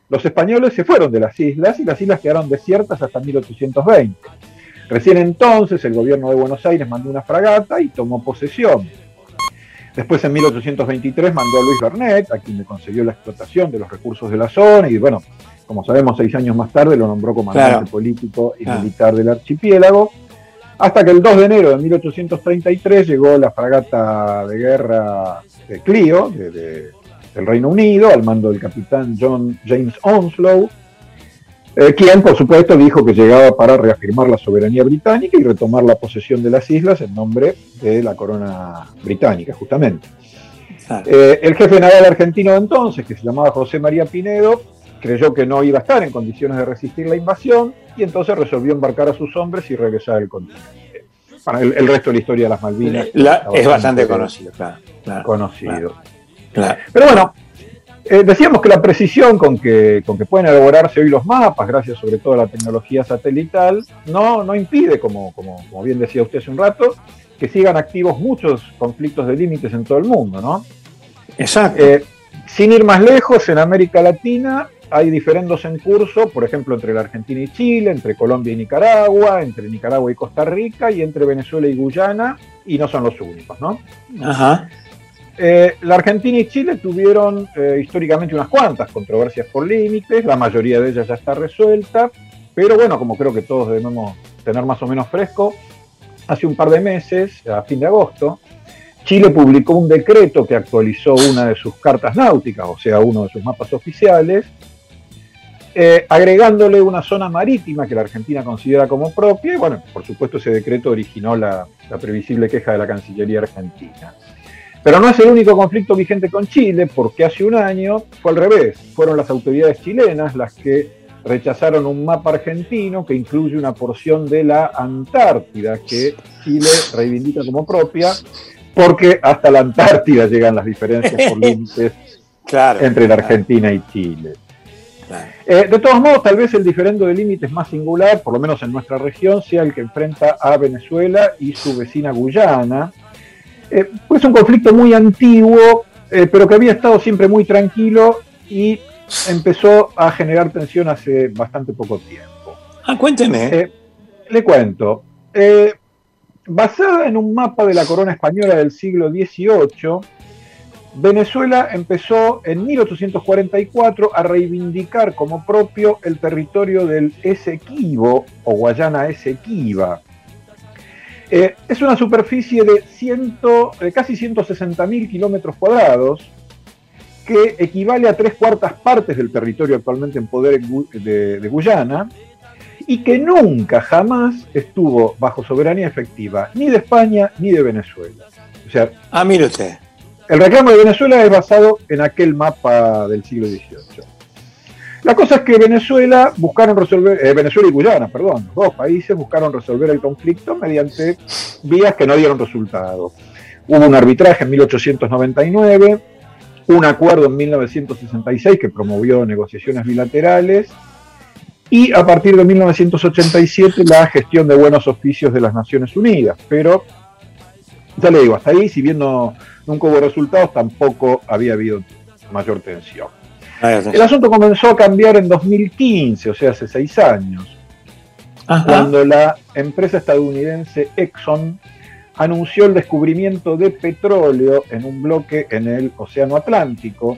los españoles se fueron de las islas y las islas quedaron desiertas hasta 1820. Recién entonces el gobierno de Buenos Aires mandó una fragata y tomó posesión. Después en 1823 mandó a Luis Bernet, a quien le concedió la explotación de los recursos de la zona y bueno, como sabemos, seis años más tarde lo nombró comandante Claro. político y Claro. militar del archipiélago, hasta que el 2 de enero de 1833 llegó la fragata de guerra de Clio, de- de- del Reino Unido, al mando del capitán John James Onslow, eh, quien por supuesto dijo que llegaba para reafirmar la soberanía británica y retomar la posesión de las islas en nombre de la corona británica, justamente. Eh, el jefe naval argentino de entonces, que se llamaba José María Pinedo, creyó que no iba a estar en condiciones de resistir la invasión y entonces resolvió embarcar a sus hombres y regresar al continente. Bueno, el, el resto de la historia de las Malvinas La- es bastante conocido, claro. claro, conocido. claro. Pero bueno, eh, decíamos que la precisión con que, con que pueden elaborarse hoy los mapas, gracias sobre todo a la tecnología satelital, no, no impide, como, como, como bien decía usted hace un rato, que sigan activos muchos conflictos de límites en todo el mundo, ¿no? Exacto. Eh, sin ir más lejos, en América Latina hay diferendos en curso, por ejemplo, entre la Argentina y Chile, entre Colombia y Nicaragua, entre Nicaragua y Costa Rica y entre Venezuela y Guyana, y no son los únicos, ¿no? Ajá. Eh, la Argentina y Chile tuvieron eh, históricamente unas cuantas controversias por límites, la mayoría de ellas ya está resuelta, pero bueno, como creo que todos debemos tener más o menos fresco, hace un par de meses, a fin de agosto, Chile publicó un decreto que actualizó una de sus cartas náuticas, o sea, uno de sus mapas oficiales, eh, agregándole una zona marítima que la Argentina considera como propia, y bueno, por supuesto ese decreto originó la, la previsible queja de la Cancillería Argentina. Pero no es el único conflicto vigente con Chile, porque hace un año fue al revés. Fueron las autoridades chilenas las que rechazaron un mapa argentino que incluye una porción de la Antártida que Chile reivindica como propia, porque hasta la Antártida llegan las diferencias por (laughs) límites entre la Argentina y Chile. Eh, de todos modos, tal vez el diferendo de límites más singular, por lo menos en nuestra región, sea el que enfrenta a Venezuela y su vecina Guyana. Eh, pues es un conflicto muy antiguo, eh, pero que había estado siempre muy tranquilo y empezó a generar tensión hace bastante poco tiempo. Ah, cuénteme. le cuento. basada en un mapa de la corona española del siglo XVIII, Venezuela empezó en 1844 a reivindicar como propio el territorio del Esequibo o Guayana Esequiba. Eh, es una superficie de, ciento, casi 160.000 kilómetros cuadrados, que equivale a tres cuartas partes del territorio actualmente en poder de, de Guyana, y que nunca, jamás estuvo bajo soberanía efectiva ni de España ni de Venezuela. O sea, ah, mire usted. El reclamo de Venezuela es basado en aquel mapa del siglo XVIII. La cosa es que Venezuela buscaron resolver, eh, Venezuela y Guyana, perdón, los dos países buscaron resolver el conflicto mediante vías que no dieron resultado. Hubo un arbitraje en 1899, un acuerdo en 1966 que promovió negociaciones bilaterales y a partir de 1987 la gestión de buenos oficios de las Naciones Unidas. Pero, ya le digo, hasta ahí, si bien no, nunca hubo resultados, tampoco había habido mayor tensión. El asunto comenzó a cambiar en 2015, o sea, hace seis años, cuando la empresa estadounidense Exxon anunció el descubrimiento de petróleo en un bloque en el Océano Atlántico,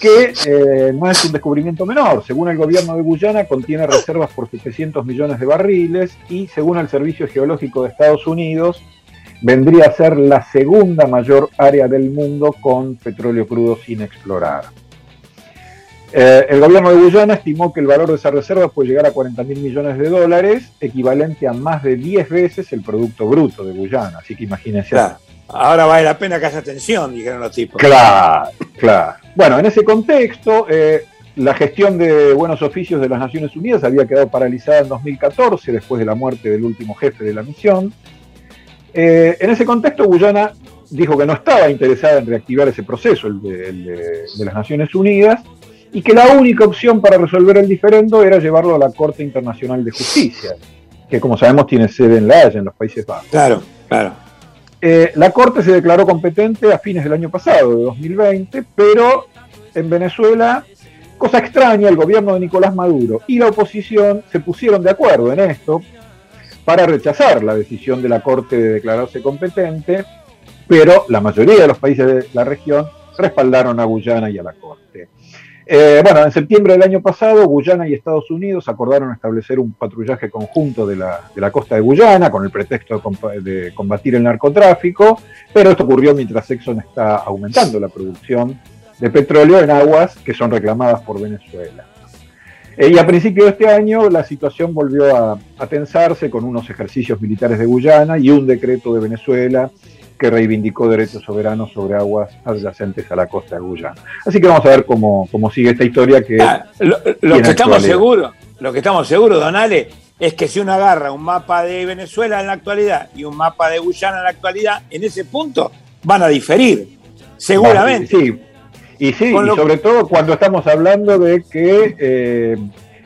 que eh, no es un descubrimiento menor. Según el gobierno de Guyana, contiene reservas por 700 millones de barriles y según el Servicio Geológico de Estados Unidos, vendría a ser la segunda mayor área del mundo con petróleo crudo sin explorar. Eh, el gobierno de Guyana estimó que el valor de esa reserva puede llegar a 40 mil millones de dólares, equivalente a más de 10 veces el Producto Bruto de Guyana. Así que imagínense. Ahora vale la pena que haya atención, dijeron los tipos. Claro, claro. Bueno, en ese contexto, eh, la gestión de buenos oficios de las Naciones Unidas había quedado paralizada en 2014, después de la muerte del último jefe de la misión. Eh, en ese contexto, Guyana dijo que no estaba interesada en reactivar ese proceso, el de, las Naciones Unidas, y que la única opción para resolver el diferendo era llevarlo a la Corte Internacional de Justicia, que como sabemos tiene sede en La Haya, en los Países Bajos. Claro, claro. Eh, la Corte se declaró competente a fines del año pasado, de 2020, pero en Venezuela, cosa extraña, el gobierno de Nicolás Maduro y la oposición se pusieron de acuerdo en esto, para rechazar la decisión de la Corte de declararse competente, pero la mayoría de los países de la región respaldaron a Guyana y a la Corte. Eh, bueno, en septiembre del año pasado, Guyana y Estados Unidos acordaron establecer un patrullaje conjunto de la, costa de Guyana con el pretexto de, combatir el narcotráfico, pero esto ocurrió mientras Exxon está aumentando la producción de petróleo en aguas que son reclamadas por Venezuela. Eh, y a principios de este año la situación volvió a, tensarse con unos ejercicios militares de Guyana y un decreto de Venezuela que reivindicó derechos soberanos sobre aguas adyacentes a la costa de Guyana. Así que vamos a ver cómo, sigue esta historia que... Ah, lo, que estamos seguros, lo que estamos seguros, Donale, es que si uno agarra un mapa de Venezuela en la actualidad y un mapa de Guyana en la actualidad, en ese punto van a diferir, seguramente. Sí, y sí, y sobre todo cuando estamos hablando de que eh,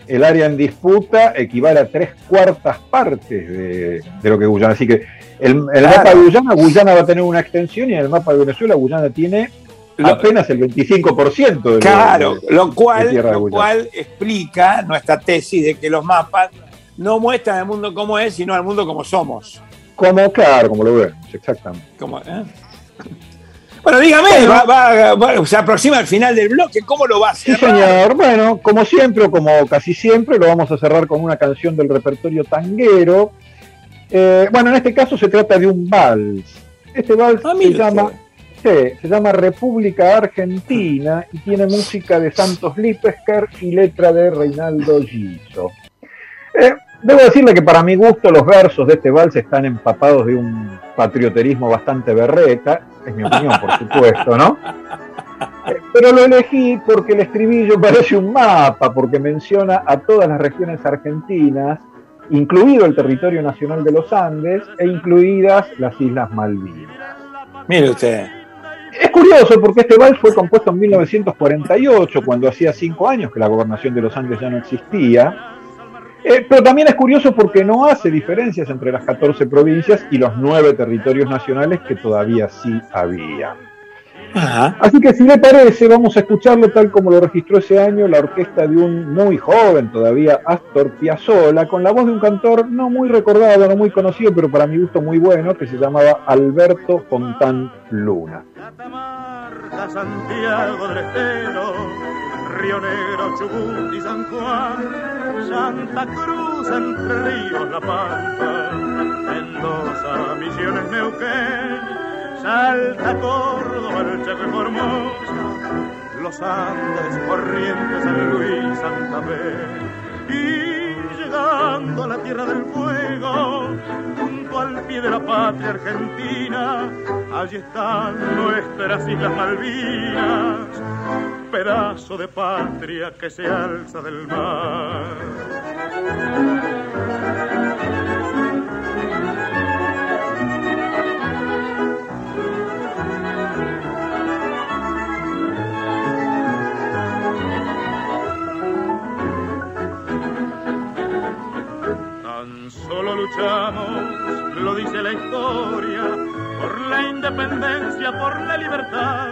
el área en disputa equivale a tres cuartas partes de, lo que Guyana. Así que el, mapa de Guyana, Guyana va a tener una extensión y en el mapa de Venezuela, Guyana tiene apenas el 25% de Claro, lo, cual, lo cual explica nuestra tesis de que los mapas no muestran el mundo como es, sino al mundo como somos. Como, claro, como lo vemos, exactamente. Como, ¿eh? Bueno, dígame, se aproxima el final del bloque, ¿cómo lo va a hacer? Sí, señor. Bueno, como siempre, o como casi siempre, lo vamos a cerrar con una canción del repertorio tanguero. Eh, bueno, en este caso se trata de un vals. Este vals ah, se llama, se llama República Argentina y tiene música de Santos Lipesker y letra de Reinaldo Giso. Eh, Debo decirle que para mi gusto los versos de este vals están empapados de un patrioterismo bastante berreta, es mi opinión, por supuesto, ¿no? Eh, pero lo elegí porque el estribillo parece un mapa, porque menciona a todas las regiones argentinas, incluido el territorio nacional de los Andes e incluidas las Islas Malvinas. Mire usted. Es curioso porque este vals fue compuesto en 1948, cuando hacía cinco años que la gobernación de Los Andes ya no existía. Eh, pero también es curioso porque no hace diferencias entre las 14 provincias y los nueve territorios nacionales que todavía sí había. Así que si le parece, vamos a escucharlo tal como lo registró ese año la orquesta de un muy joven todavía, Astor Piazzolla, con la voz de un cantor no muy recordado, no muy conocido, pero para mi gusto muy bueno, que se llamaba Alberto Fontán Luna. Catamarca, Santiago del Estero, Río Negro, Chubut y San Juan, Santa Cruz, Entre Ríos, La Pampa, Mendoza, Misiones, Neuquén, Salta, Córdoba, el Chaco Formosa, Los Andes, Corrientes, San Luis, Santa Fe. Y a la Tierra del Fuego, junto al pie de la patria argentina, allí están nuestras Islas Malvinas, pedazo de patria que se alza del mar. Solo luchamos, lo dice la historia, por la independencia, por la libertad.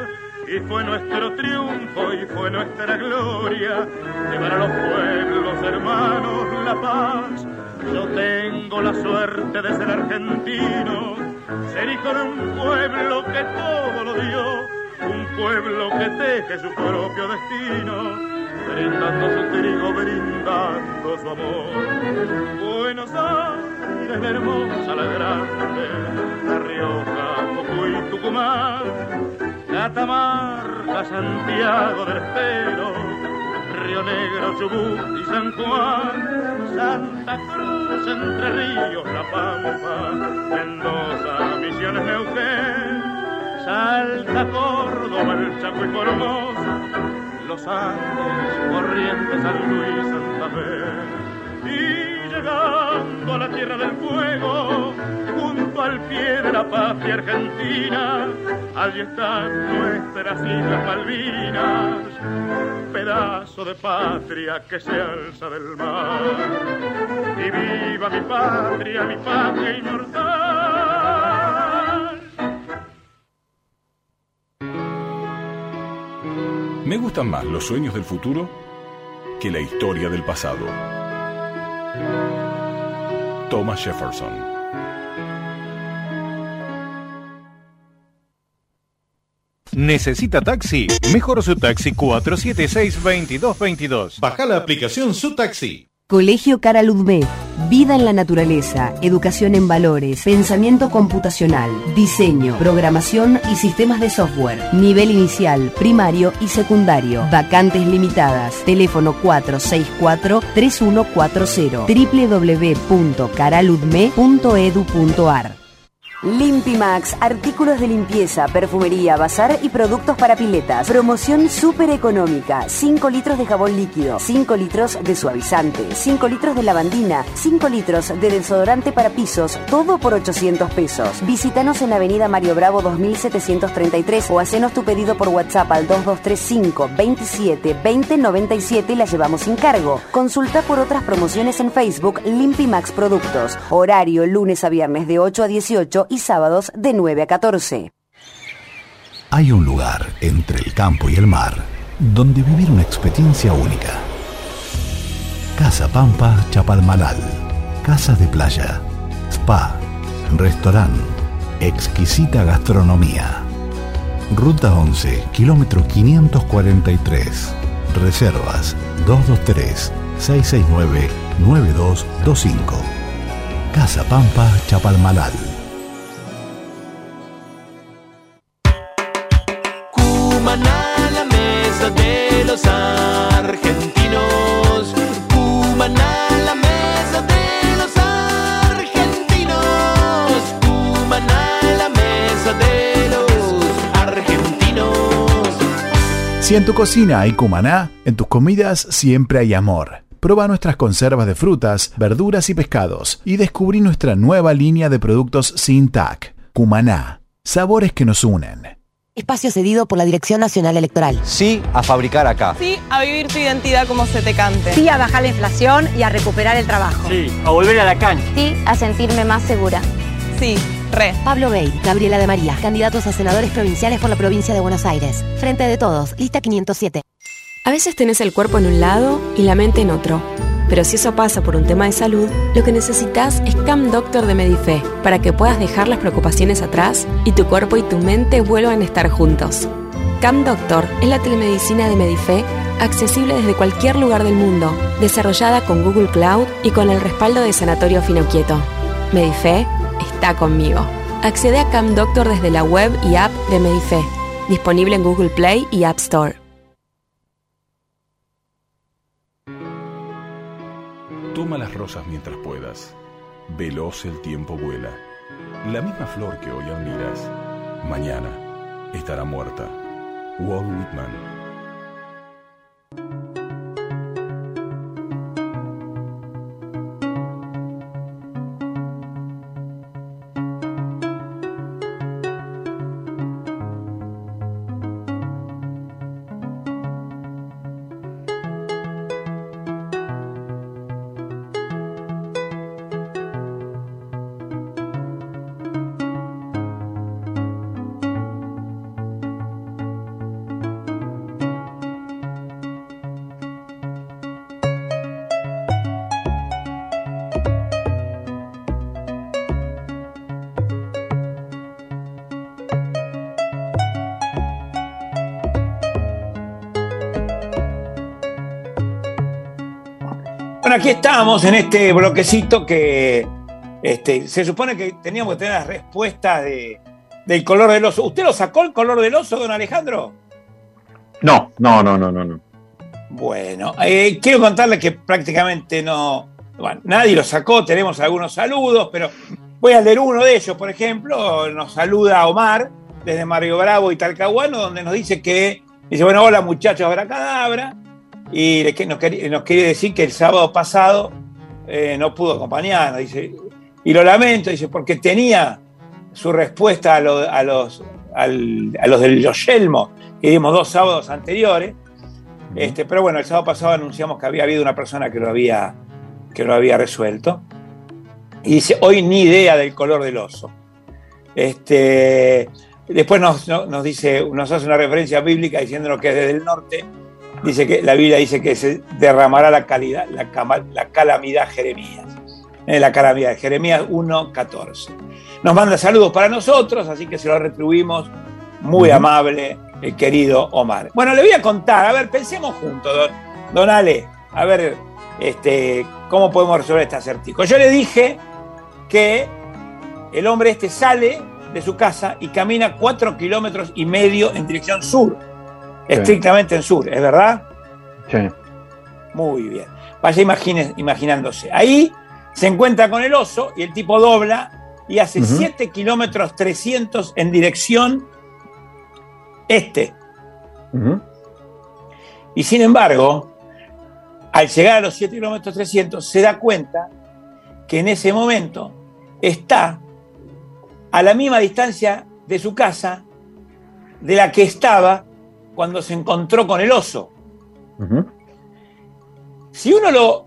Y fue nuestro triunfo y fue nuestra gloria llevar a los pueblos hermanos la paz. Yo tengo la suerte de ser argentino, ser hijo de un pueblo que todo lo dio, un pueblo que teje su propio destino brindando su trigo, brindando su amor. Buenos Aires, hermosa, la grande, La Rioja, Jujuy, Tucumán, Catamarca, Santiago del Estero, Río Negro, Chubut y San Juan, Santa Cruz, Entre Ríos, La Pampa, Mendoza, Misiones, Neuquén, Salta, Córdoba, el Chaco y Formosa, los Andes, Corrientes, San Luis, Santa Fe. Y llegando a la Tierra del Fuego, junto al pie de la patria argentina, allí están nuestras Islas Malvinas, pedazo de patria que se alza del mar. Y viva mi patria, mi patria inmortal. Me gustan más los sueños del futuro que la historia del pasado. Thomas Jefferson. ¿Necesita taxi? Mejor su taxi 476-2222. Baja la aplicación Su Taxi. Colegio Caraludmé. Vida en la naturaleza, educación en valores, pensamiento computacional, diseño, programación y sistemas de software. Nivel inicial, primario y secundario. Vacantes limitadas. Teléfono 464-3140. www.caraludme.edu.ar Limpimax, artículos de limpieza, perfumería, bazar y productos para piletas. Promoción súper económica. 5 litros de jabón líquido, 5 litros de suavizante, 5 litros de lavandina, 5 litros de desodorante para pisos, todo por 800 pesos. Visítanos en Avenida Mario Bravo 2733 o hacenos tu pedido por WhatsApp al 2235 27 20 97 y la llevamos sin cargo. Consulta por otras promociones en Facebook Limpimax Productos. Horario lunes a viernes de 8 a 18 y sábados de 9 a 14. Hay un lugar entre el campo y el mar donde vivir una experiencia única. Casa Pampa Chapalmalal. Casa de playa, spa, restaurante, exquisita gastronomía. Ruta 11, kilómetro 543. Reservas 223-669-9225. Casa Pampa Chapalmalal. De los argentinos. Cumaná, la mesa de los argentinos. Cumaná, la mesa de los argentinos. Si en tu cocina hay cumaná, en tus comidas siempre hay amor. Proba nuestras conservas de frutas, verduras y pescados y descubrí nuestra nueva línea de productos sin TAC. Cumaná. Sabores que nos unen. Espacio cedido por la Dirección Nacional Electoral. Sí a fabricar acá. Sí a vivir tu identidad como se te cante. Sí a bajar la inflación y a recuperar el trabajo. Sí, a volver a la cancha. Sí a sentirme más segura. Sí, re. Pablo Bey, Gabriela de María, candidatos a senadores provinciales por la provincia de Buenos Aires. Frente de todos, lista 507. A veces tenés el cuerpo en un lado y la mente en otro. Pero si eso pasa por un tema de salud, lo que necesitas es Cam Doctor de Medife para que puedas dejar las preocupaciones atrás y tu cuerpo y tu mente vuelvan a estar juntos. Cam Doctor es la telemedicina de Medife accesible desde cualquier lugar del mundo, desarrollada con Google Cloud y con el respaldo de Sanatorio Finoquieto. Medife está conmigo. Accede a Cam Doctor desde la web y app de Medife, disponible en Google Play y App Store. Las rosas mientras puedas. Veloz el tiempo vuela. La misma flor que hoy admiras, mañana estará muerta. Walt Whitman. Aquí estamos en este bloquecito que este, se supone que teníamos que tener las respuestas de, del color del oso. ¿Usted lo sacó el color del oso, don Alejandro? No, no, no, no, no. no. Bueno, eh, quiero contarle que prácticamente no. Bueno, nadie lo sacó, tenemos algunos saludos, pero voy a leer uno de ellos, por ejemplo. Nos saluda Omar desde Mario Bravo y Talcahuano, donde nos dice que. Dice, bueno, hola muchachos, Abracadabra. Y le- nos, nos quiere decir que el sábado pasado eh, no pudo acompañarnos. Dice, y lo lamento, dice, porque tenía su respuesta a, lo- a los, al- a los del Yoyelmo, que dimos dos sábados anteriores. Este, pero bueno, el sábado pasado anunciamos que había habido una persona que lo había, que lo había resuelto. Y dice, hoy ni idea del color del oso. Este, después nos, no- nos dice, nos hace una referencia bíblica diciéndonos que desde el norte dice que la Biblia dice que se derramará la, calidad, la, calamidad Jeremías. Eh, la calamidad, Jeremías 1.14. Nos manda saludos para nosotros, así que se lo retribuimos. Muy amable, el querido Omar. Bueno, le voy a contar, a ver, pensemos juntos, don, don Ale, a ver este, cómo podemos resolver este acertijo. Yo le dije que el hombre este sale de su casa y camina cuatro kilómetros y medio en dirección sur, estrictamente en sur, ¿es verdad? Sí. Muy bien. Vaya imagine- imaginándose. Ahí se encuentra con el oso y el tipo dobla y hace Ujú. 7 kilómetros 300 en dirección este. Ujú. Y sin embargo, al llegar a los 7 kilómetros 300, se da cuenta que en ese momento está a la misma distancia de su casa de la que estaba cuando se encontró con el oso. Si uno lo,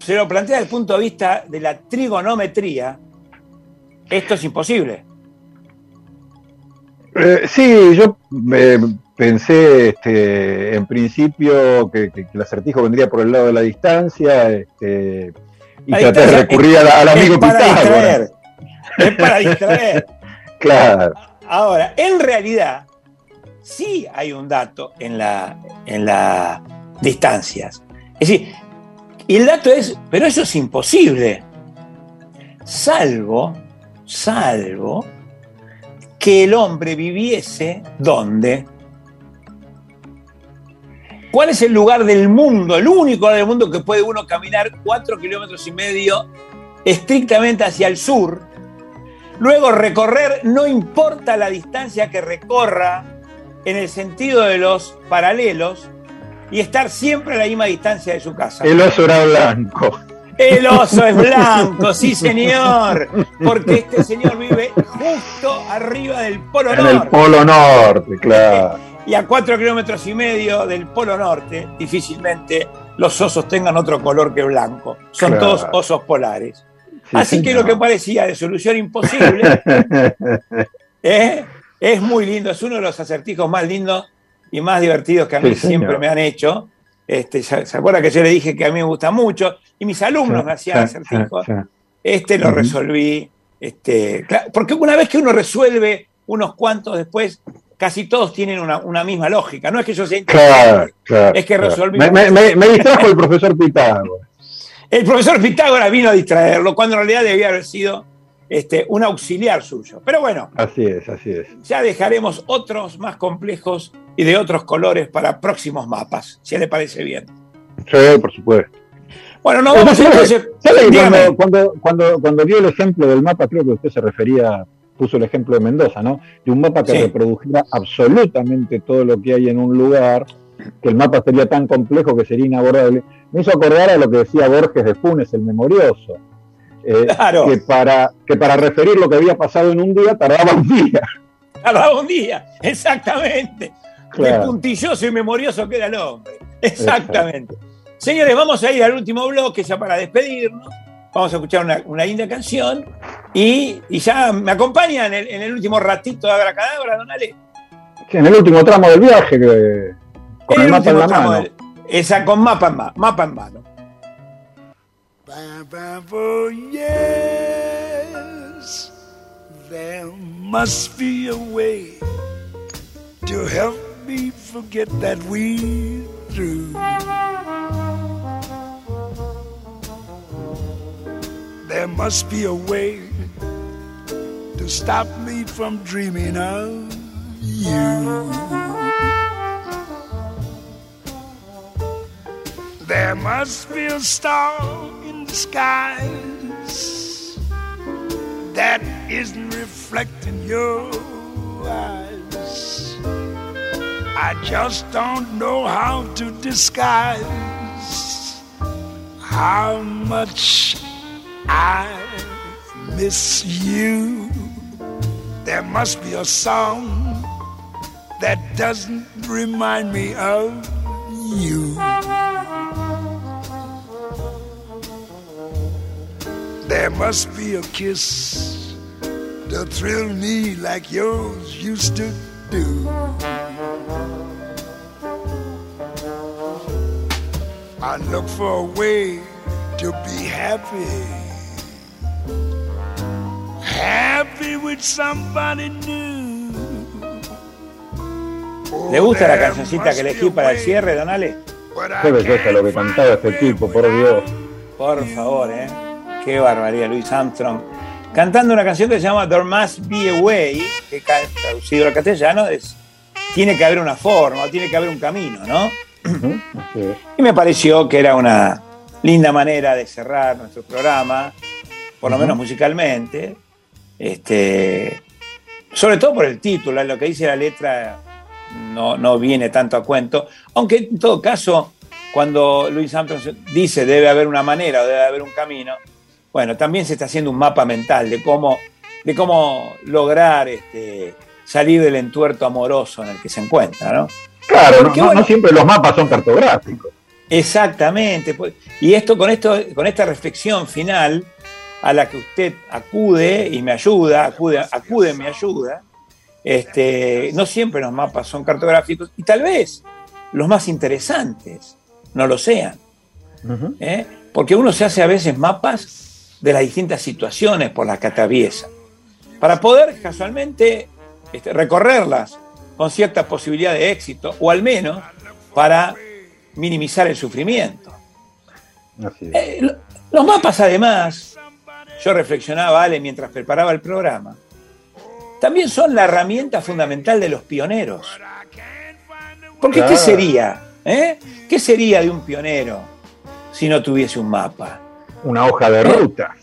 se lo plantea desde el punto de vista de la trigonometría, esto es imposible. Eh, sí, yo eh, pensé este, en principio que, el acertijo vendría por el lado de la distancia este, y La traté de recurrir es- al, al amigo es para Pitágoras. distraer. Es para distraer. (laughs) Claro. Ahora, en realidad, sí hay un dato en las en distancias. Es decir, y el dato es, pero eso es imposible. Salvo, salvo que el hombre viviese donde. ¿Cuál es el lugar del mundo, el único lugar del mundo que puede uno caminar cuatro kilómetros y medio estrictamente hacia el sur? Luego recorrer, no importa la distancia que recorra en el sentido de los paralelos, y estar siempre a la misma distancia de su casa. El oso era blanco. El oso es blanco, sí (laughs) señor, porque este señor vive justo arriba del Polo En Norte. el Polo Norte, claro. Y a cuatro kilómetros y medio del Polo Norte, difícilmente los osos tengan otro color que blanco. Son Claro. todos osos polares. Sí, Así que lo que parecía de solución imposible (laughs) ¿eh? Es muy lindo, es uno de los acertijos más lindos y más divertidos que a mí Sí, siempre señor. me han hecho. Este, ¿Se acuerda que yo le dije que a mí me gusta mucho? Y mis alumnos me hacían Sí, acertijos. Este lo resolví. Este, porque una vez que uno resuelve unos cuantos después, casi todos tienen una, una misma lógica. No es que yo sea Claro, claro. es que resolví. Me, me- me- me distrajo el profesor Pitágoras. (laughs) El profesor Pitágoras vino a distraerlo cuando en realidad debía haber sido este, un auxiliar suyo. Pero bueno, Así es, así es. ya dejaremos otros más complejos y de otros colores para próximos mapas, si le parece bien. Sí, por supuesto. Bueno, no vamos ¿Sabe- entonces. cuando, cuando, cuando, cuando dio el ejemplo del mapa, creo que usted se refería, puso el ejemplo de Mendoza, ¿no? De un mapa que Sí. reprodujera absolutamente todo lo que hay en un lugar, que el mapa sería tan complejo que sería inabordable. Me hizo acordar a lo que decía Borges de Funes, el memorioso. Eh, Claro. que, para, que para referir lo que había pasado en un día tardaba un día. (laughs) Tardaba un día, exactamente. Claro. puntilloso y memorioso queda el hombre. Exactamente. Señores, vamos a ir al último bloque ya para despedirnos. Vamos a escuchar una, una linda canción y, y ya me acompaña en el, en el último ratito de Abracadabra, don Ale. Sí, en el último tramo del viaje, que, con el, mapa en la mano. del- esa con mapa en. Mapa en mano. Oh, yes, there must be a way to help me forget that we through. There must be a way to stop me from dreaming of you. There must be a star skies that isn't reflecting your eyes. I just don't know how to disguise how much I miss you. There must be a song that doesn't remind me of you. There must be a kiss to thrill me like yours used to do. I look for a way to be happy. Happy with somebody new. ¿Le gusta la cancioncita que elegí para el cierre, don Ale? Qué belleza lo que cantaba este tipo, por Dios. Por favor, ¿eh? Qué barbaridad, Luis Armstrong. Cantando una canción que se llama There Must Be a Way, que traducido al castellano es Tiene que haber una forma, o tiene que haber un camino, ¿no? Y me pareció que era una linda manera de cerrar nuestro programa, por lo menos musicalmente. Este, sobre todo por el título, lo que dice la letra no, no viene tanto a cuento, aunque en todo caso, cuando Luis Armstrong dice debe haber una manera o debe haber un camino, bueno, también se está haciendo un mapa mental de cómo, de cómo lograr este, salir del entuerto amoroso en el que se encuentra, ¿no? Claro, no, Porque, no- no bueno, siempre los mapas son cartográficos. Exactamente. pues, Y esto con esto, con esta reflexión final a la que usted acude y me ayuda, acude, acude y me ayuda, este, no siempre los mapas son cartográficos y tal vez los más interesantes no lo sean. ¿eh? Porque uno se hace a veces mapas de las distintas situaciones por las que atraviesa, para poder casualmente este, recorrerlas con cierta posibilidad de éxito, o al menos para minimizar el sufrimiento. Eh, lo- los mapas, además, yo reflexionaba, Ale, mientras preparaba el programa, también son la herramienta fundamental de los pioneros. Porque ¿qué sería? eh? ¿Qué sería de un pionero si no tuviese un mapa? Una hoja de ruta.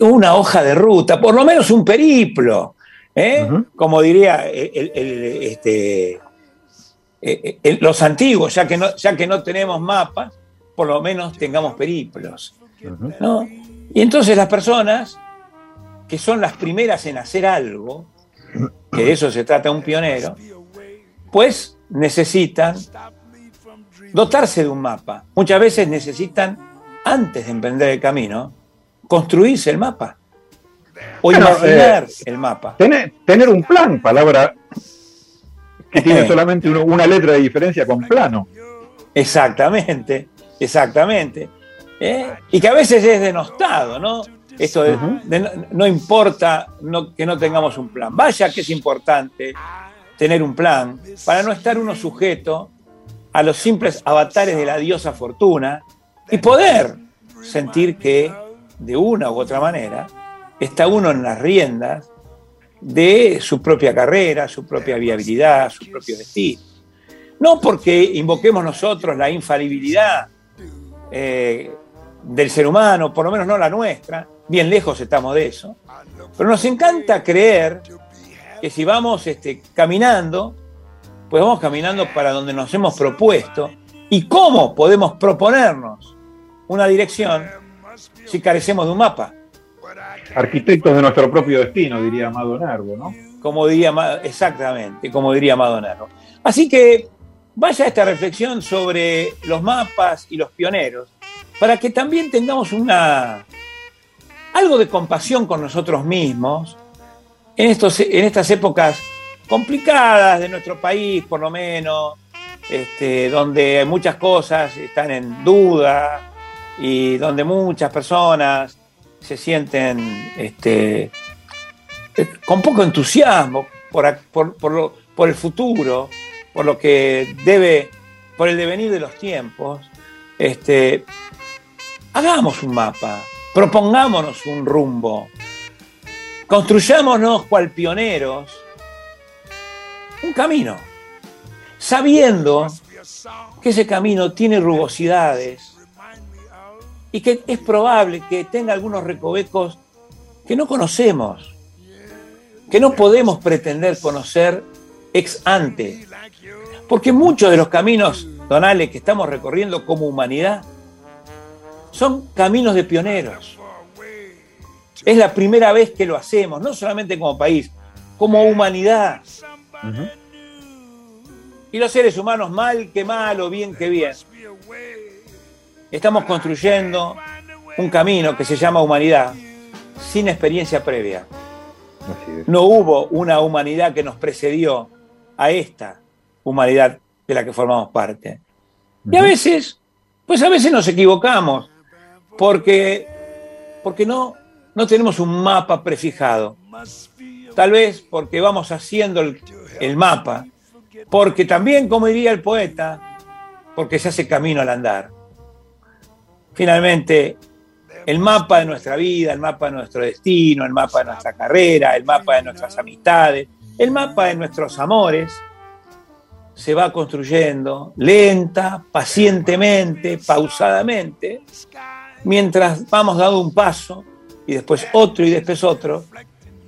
Una hoja de ruta, por lo menos un periplo. ¿eh? Como diría el- el- el- este, eh, eh, los antiguos, ya que, no, ya que no tenemos mapas, por lo menos tengamos periplos. ¿no? Y entonces las personas que son las primeras en hacer algo, que de eso se trata un pionero, pues necesitan dotarse de un mapa. Muchas veces necesitan, antes de emprender el camino, construirse el mapa. O Bueno, imaginar eh, el mapa. Tener, tener un plan, palabra que tiene (laughs) solamente uno- una letra de diferencia con plano. Exactamente, exactamente. ¿eh? Y que a veces es denostado, ¿no? Esto de, de no, no importa no- que no tengamos un plan. Vaya que es importante tener un plan para no estar uno sujeto a los simples avatares de la diosa fortuna y poder sentir que de una u otra manera está uno en las riendas de su propia carrera, su propia viabilidad, su propio destino. No porque invoquemos nosotros la infalibilidad eh, del ser humano, por lo menos no la nuestra, bien lejos estamos de eso, pero nos encanta creer que si vamos este, caminando, pues vamos caminando para donde nos hemos propuesto y cómo podemos proponernos una dirección si carecemos de un mapa. Arquitectos de nuestro propio destino, diría Amado Nervo, ¿no? como diría exactamente, como diría Madonero. Así que vaya esta reflexión sobre los mapas y los pioneros, para que también tengamos una algo de compasión con nosotros mismos en, estos, en estas épocas complicadas de nuestro país, por lo menos, este, donde muchas cosas están en duda y donde muchas personas se sienten este, con poco entusiasmo por el futuro, por lo que debe, por el devenir de los tiempos, este, hagamos un mapa, propongámonos un rumbo, construyámonos cual pioneros un camino, sabiendo que ese camino tiene rugosidades y que es probable que tenga algunos recovecos que no conocemos, que no podemos pretender conocer ex ante. Porque muchos de los caminos, donales, que estamos recorriendo como humanidad son caminos de pioneros. Es la primera vez que lo hacemos, no solamente como país, como humanidad. Y los seres humanos, mal que mal o bien que bien, estamos construyendo un camino que se llama humanidad sin experiencia previa. No hubo una humanidad que nos precedió a esta humanidad de la que formamos parte. Y a veces, pues a veces nos equivocamos, porque, porque no, no tenemos un mapa prefijado. Tal vez porque vamos haciendo el, el mapa, porque también, como diría el poeta, porque se hace camino al andar. Finalmente, el mapa de nuestra vida, el mapa de nuestro destino, el mapa de nuestra carrera, el mapa de nuestras amistades, el mapa de nuestros amores, se va construyendo lenta, pacientemente, pausadamente, mientras vamos dando un paso y después otro y después otro.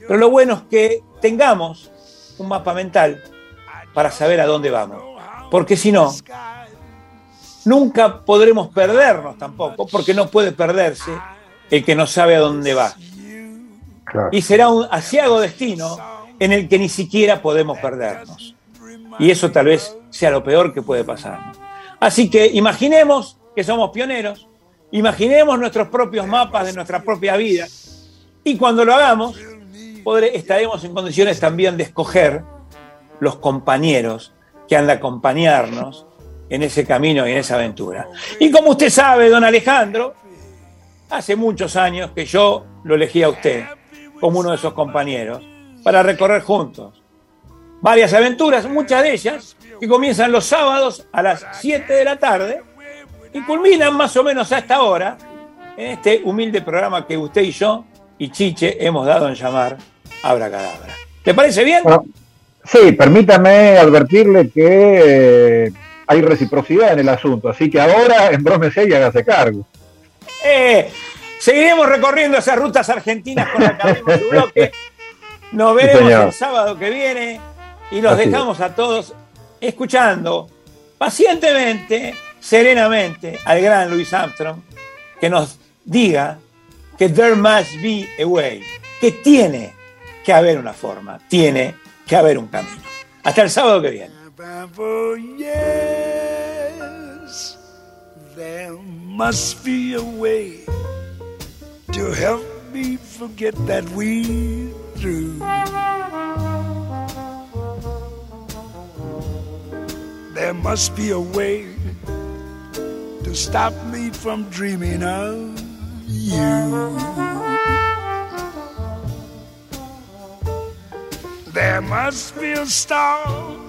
Pero lo bueno es que tengamos un mapa mental para saber a dónde vamos. Porque si no, nunca podremos perdernos tampoco, porque no puede perderse el que no sabe a dónde va. Y será un asiago destino en el que ni siquiera podemos perdernos. Y eso tal vez sea lo peor que puede pasarnos. Así que imaginemos que somos pioneros, imaginemos nuestros propios mapas de nuestra propia vida, y cuando lo hagamos, podré- estaremos en condiciones también de escoger los compañeros que han de acompañarnos en ese camino y en esa aventura. Y como usted sabe, don Alejandro, hace muchos años que yo lo elegí a usted como uno de esos compañeros para recorrer juntos varias aventuras, muchas de ellas que comienzan los sábados a las 7 de la tarde y culminan más o menos a esta hora en este humilde programa que usted y yo y Chiche hemos dado en llamar Abracadabra. ¿Te parece bien? Sí, permítame advertirle que eh, hay reciprocidad en el asunto, así que ahora embrómese y hágase cargo. Eh, seguiremos recorriendo esas rutas argentinas con la abrimos su bloque. Nos veremos el sábado que viene y los Así es. dejamos a todos escuchando pacientemente, serenamente al gran Luis Armstrong, que nos diga que there must be a way, que tiene que haber una forma, tiene que haber un camino. Hasta el sábado que viene. Oh, yes, there must be a way to help me forget that we through. There must be a way to stop me from dreaming of you. There must be a star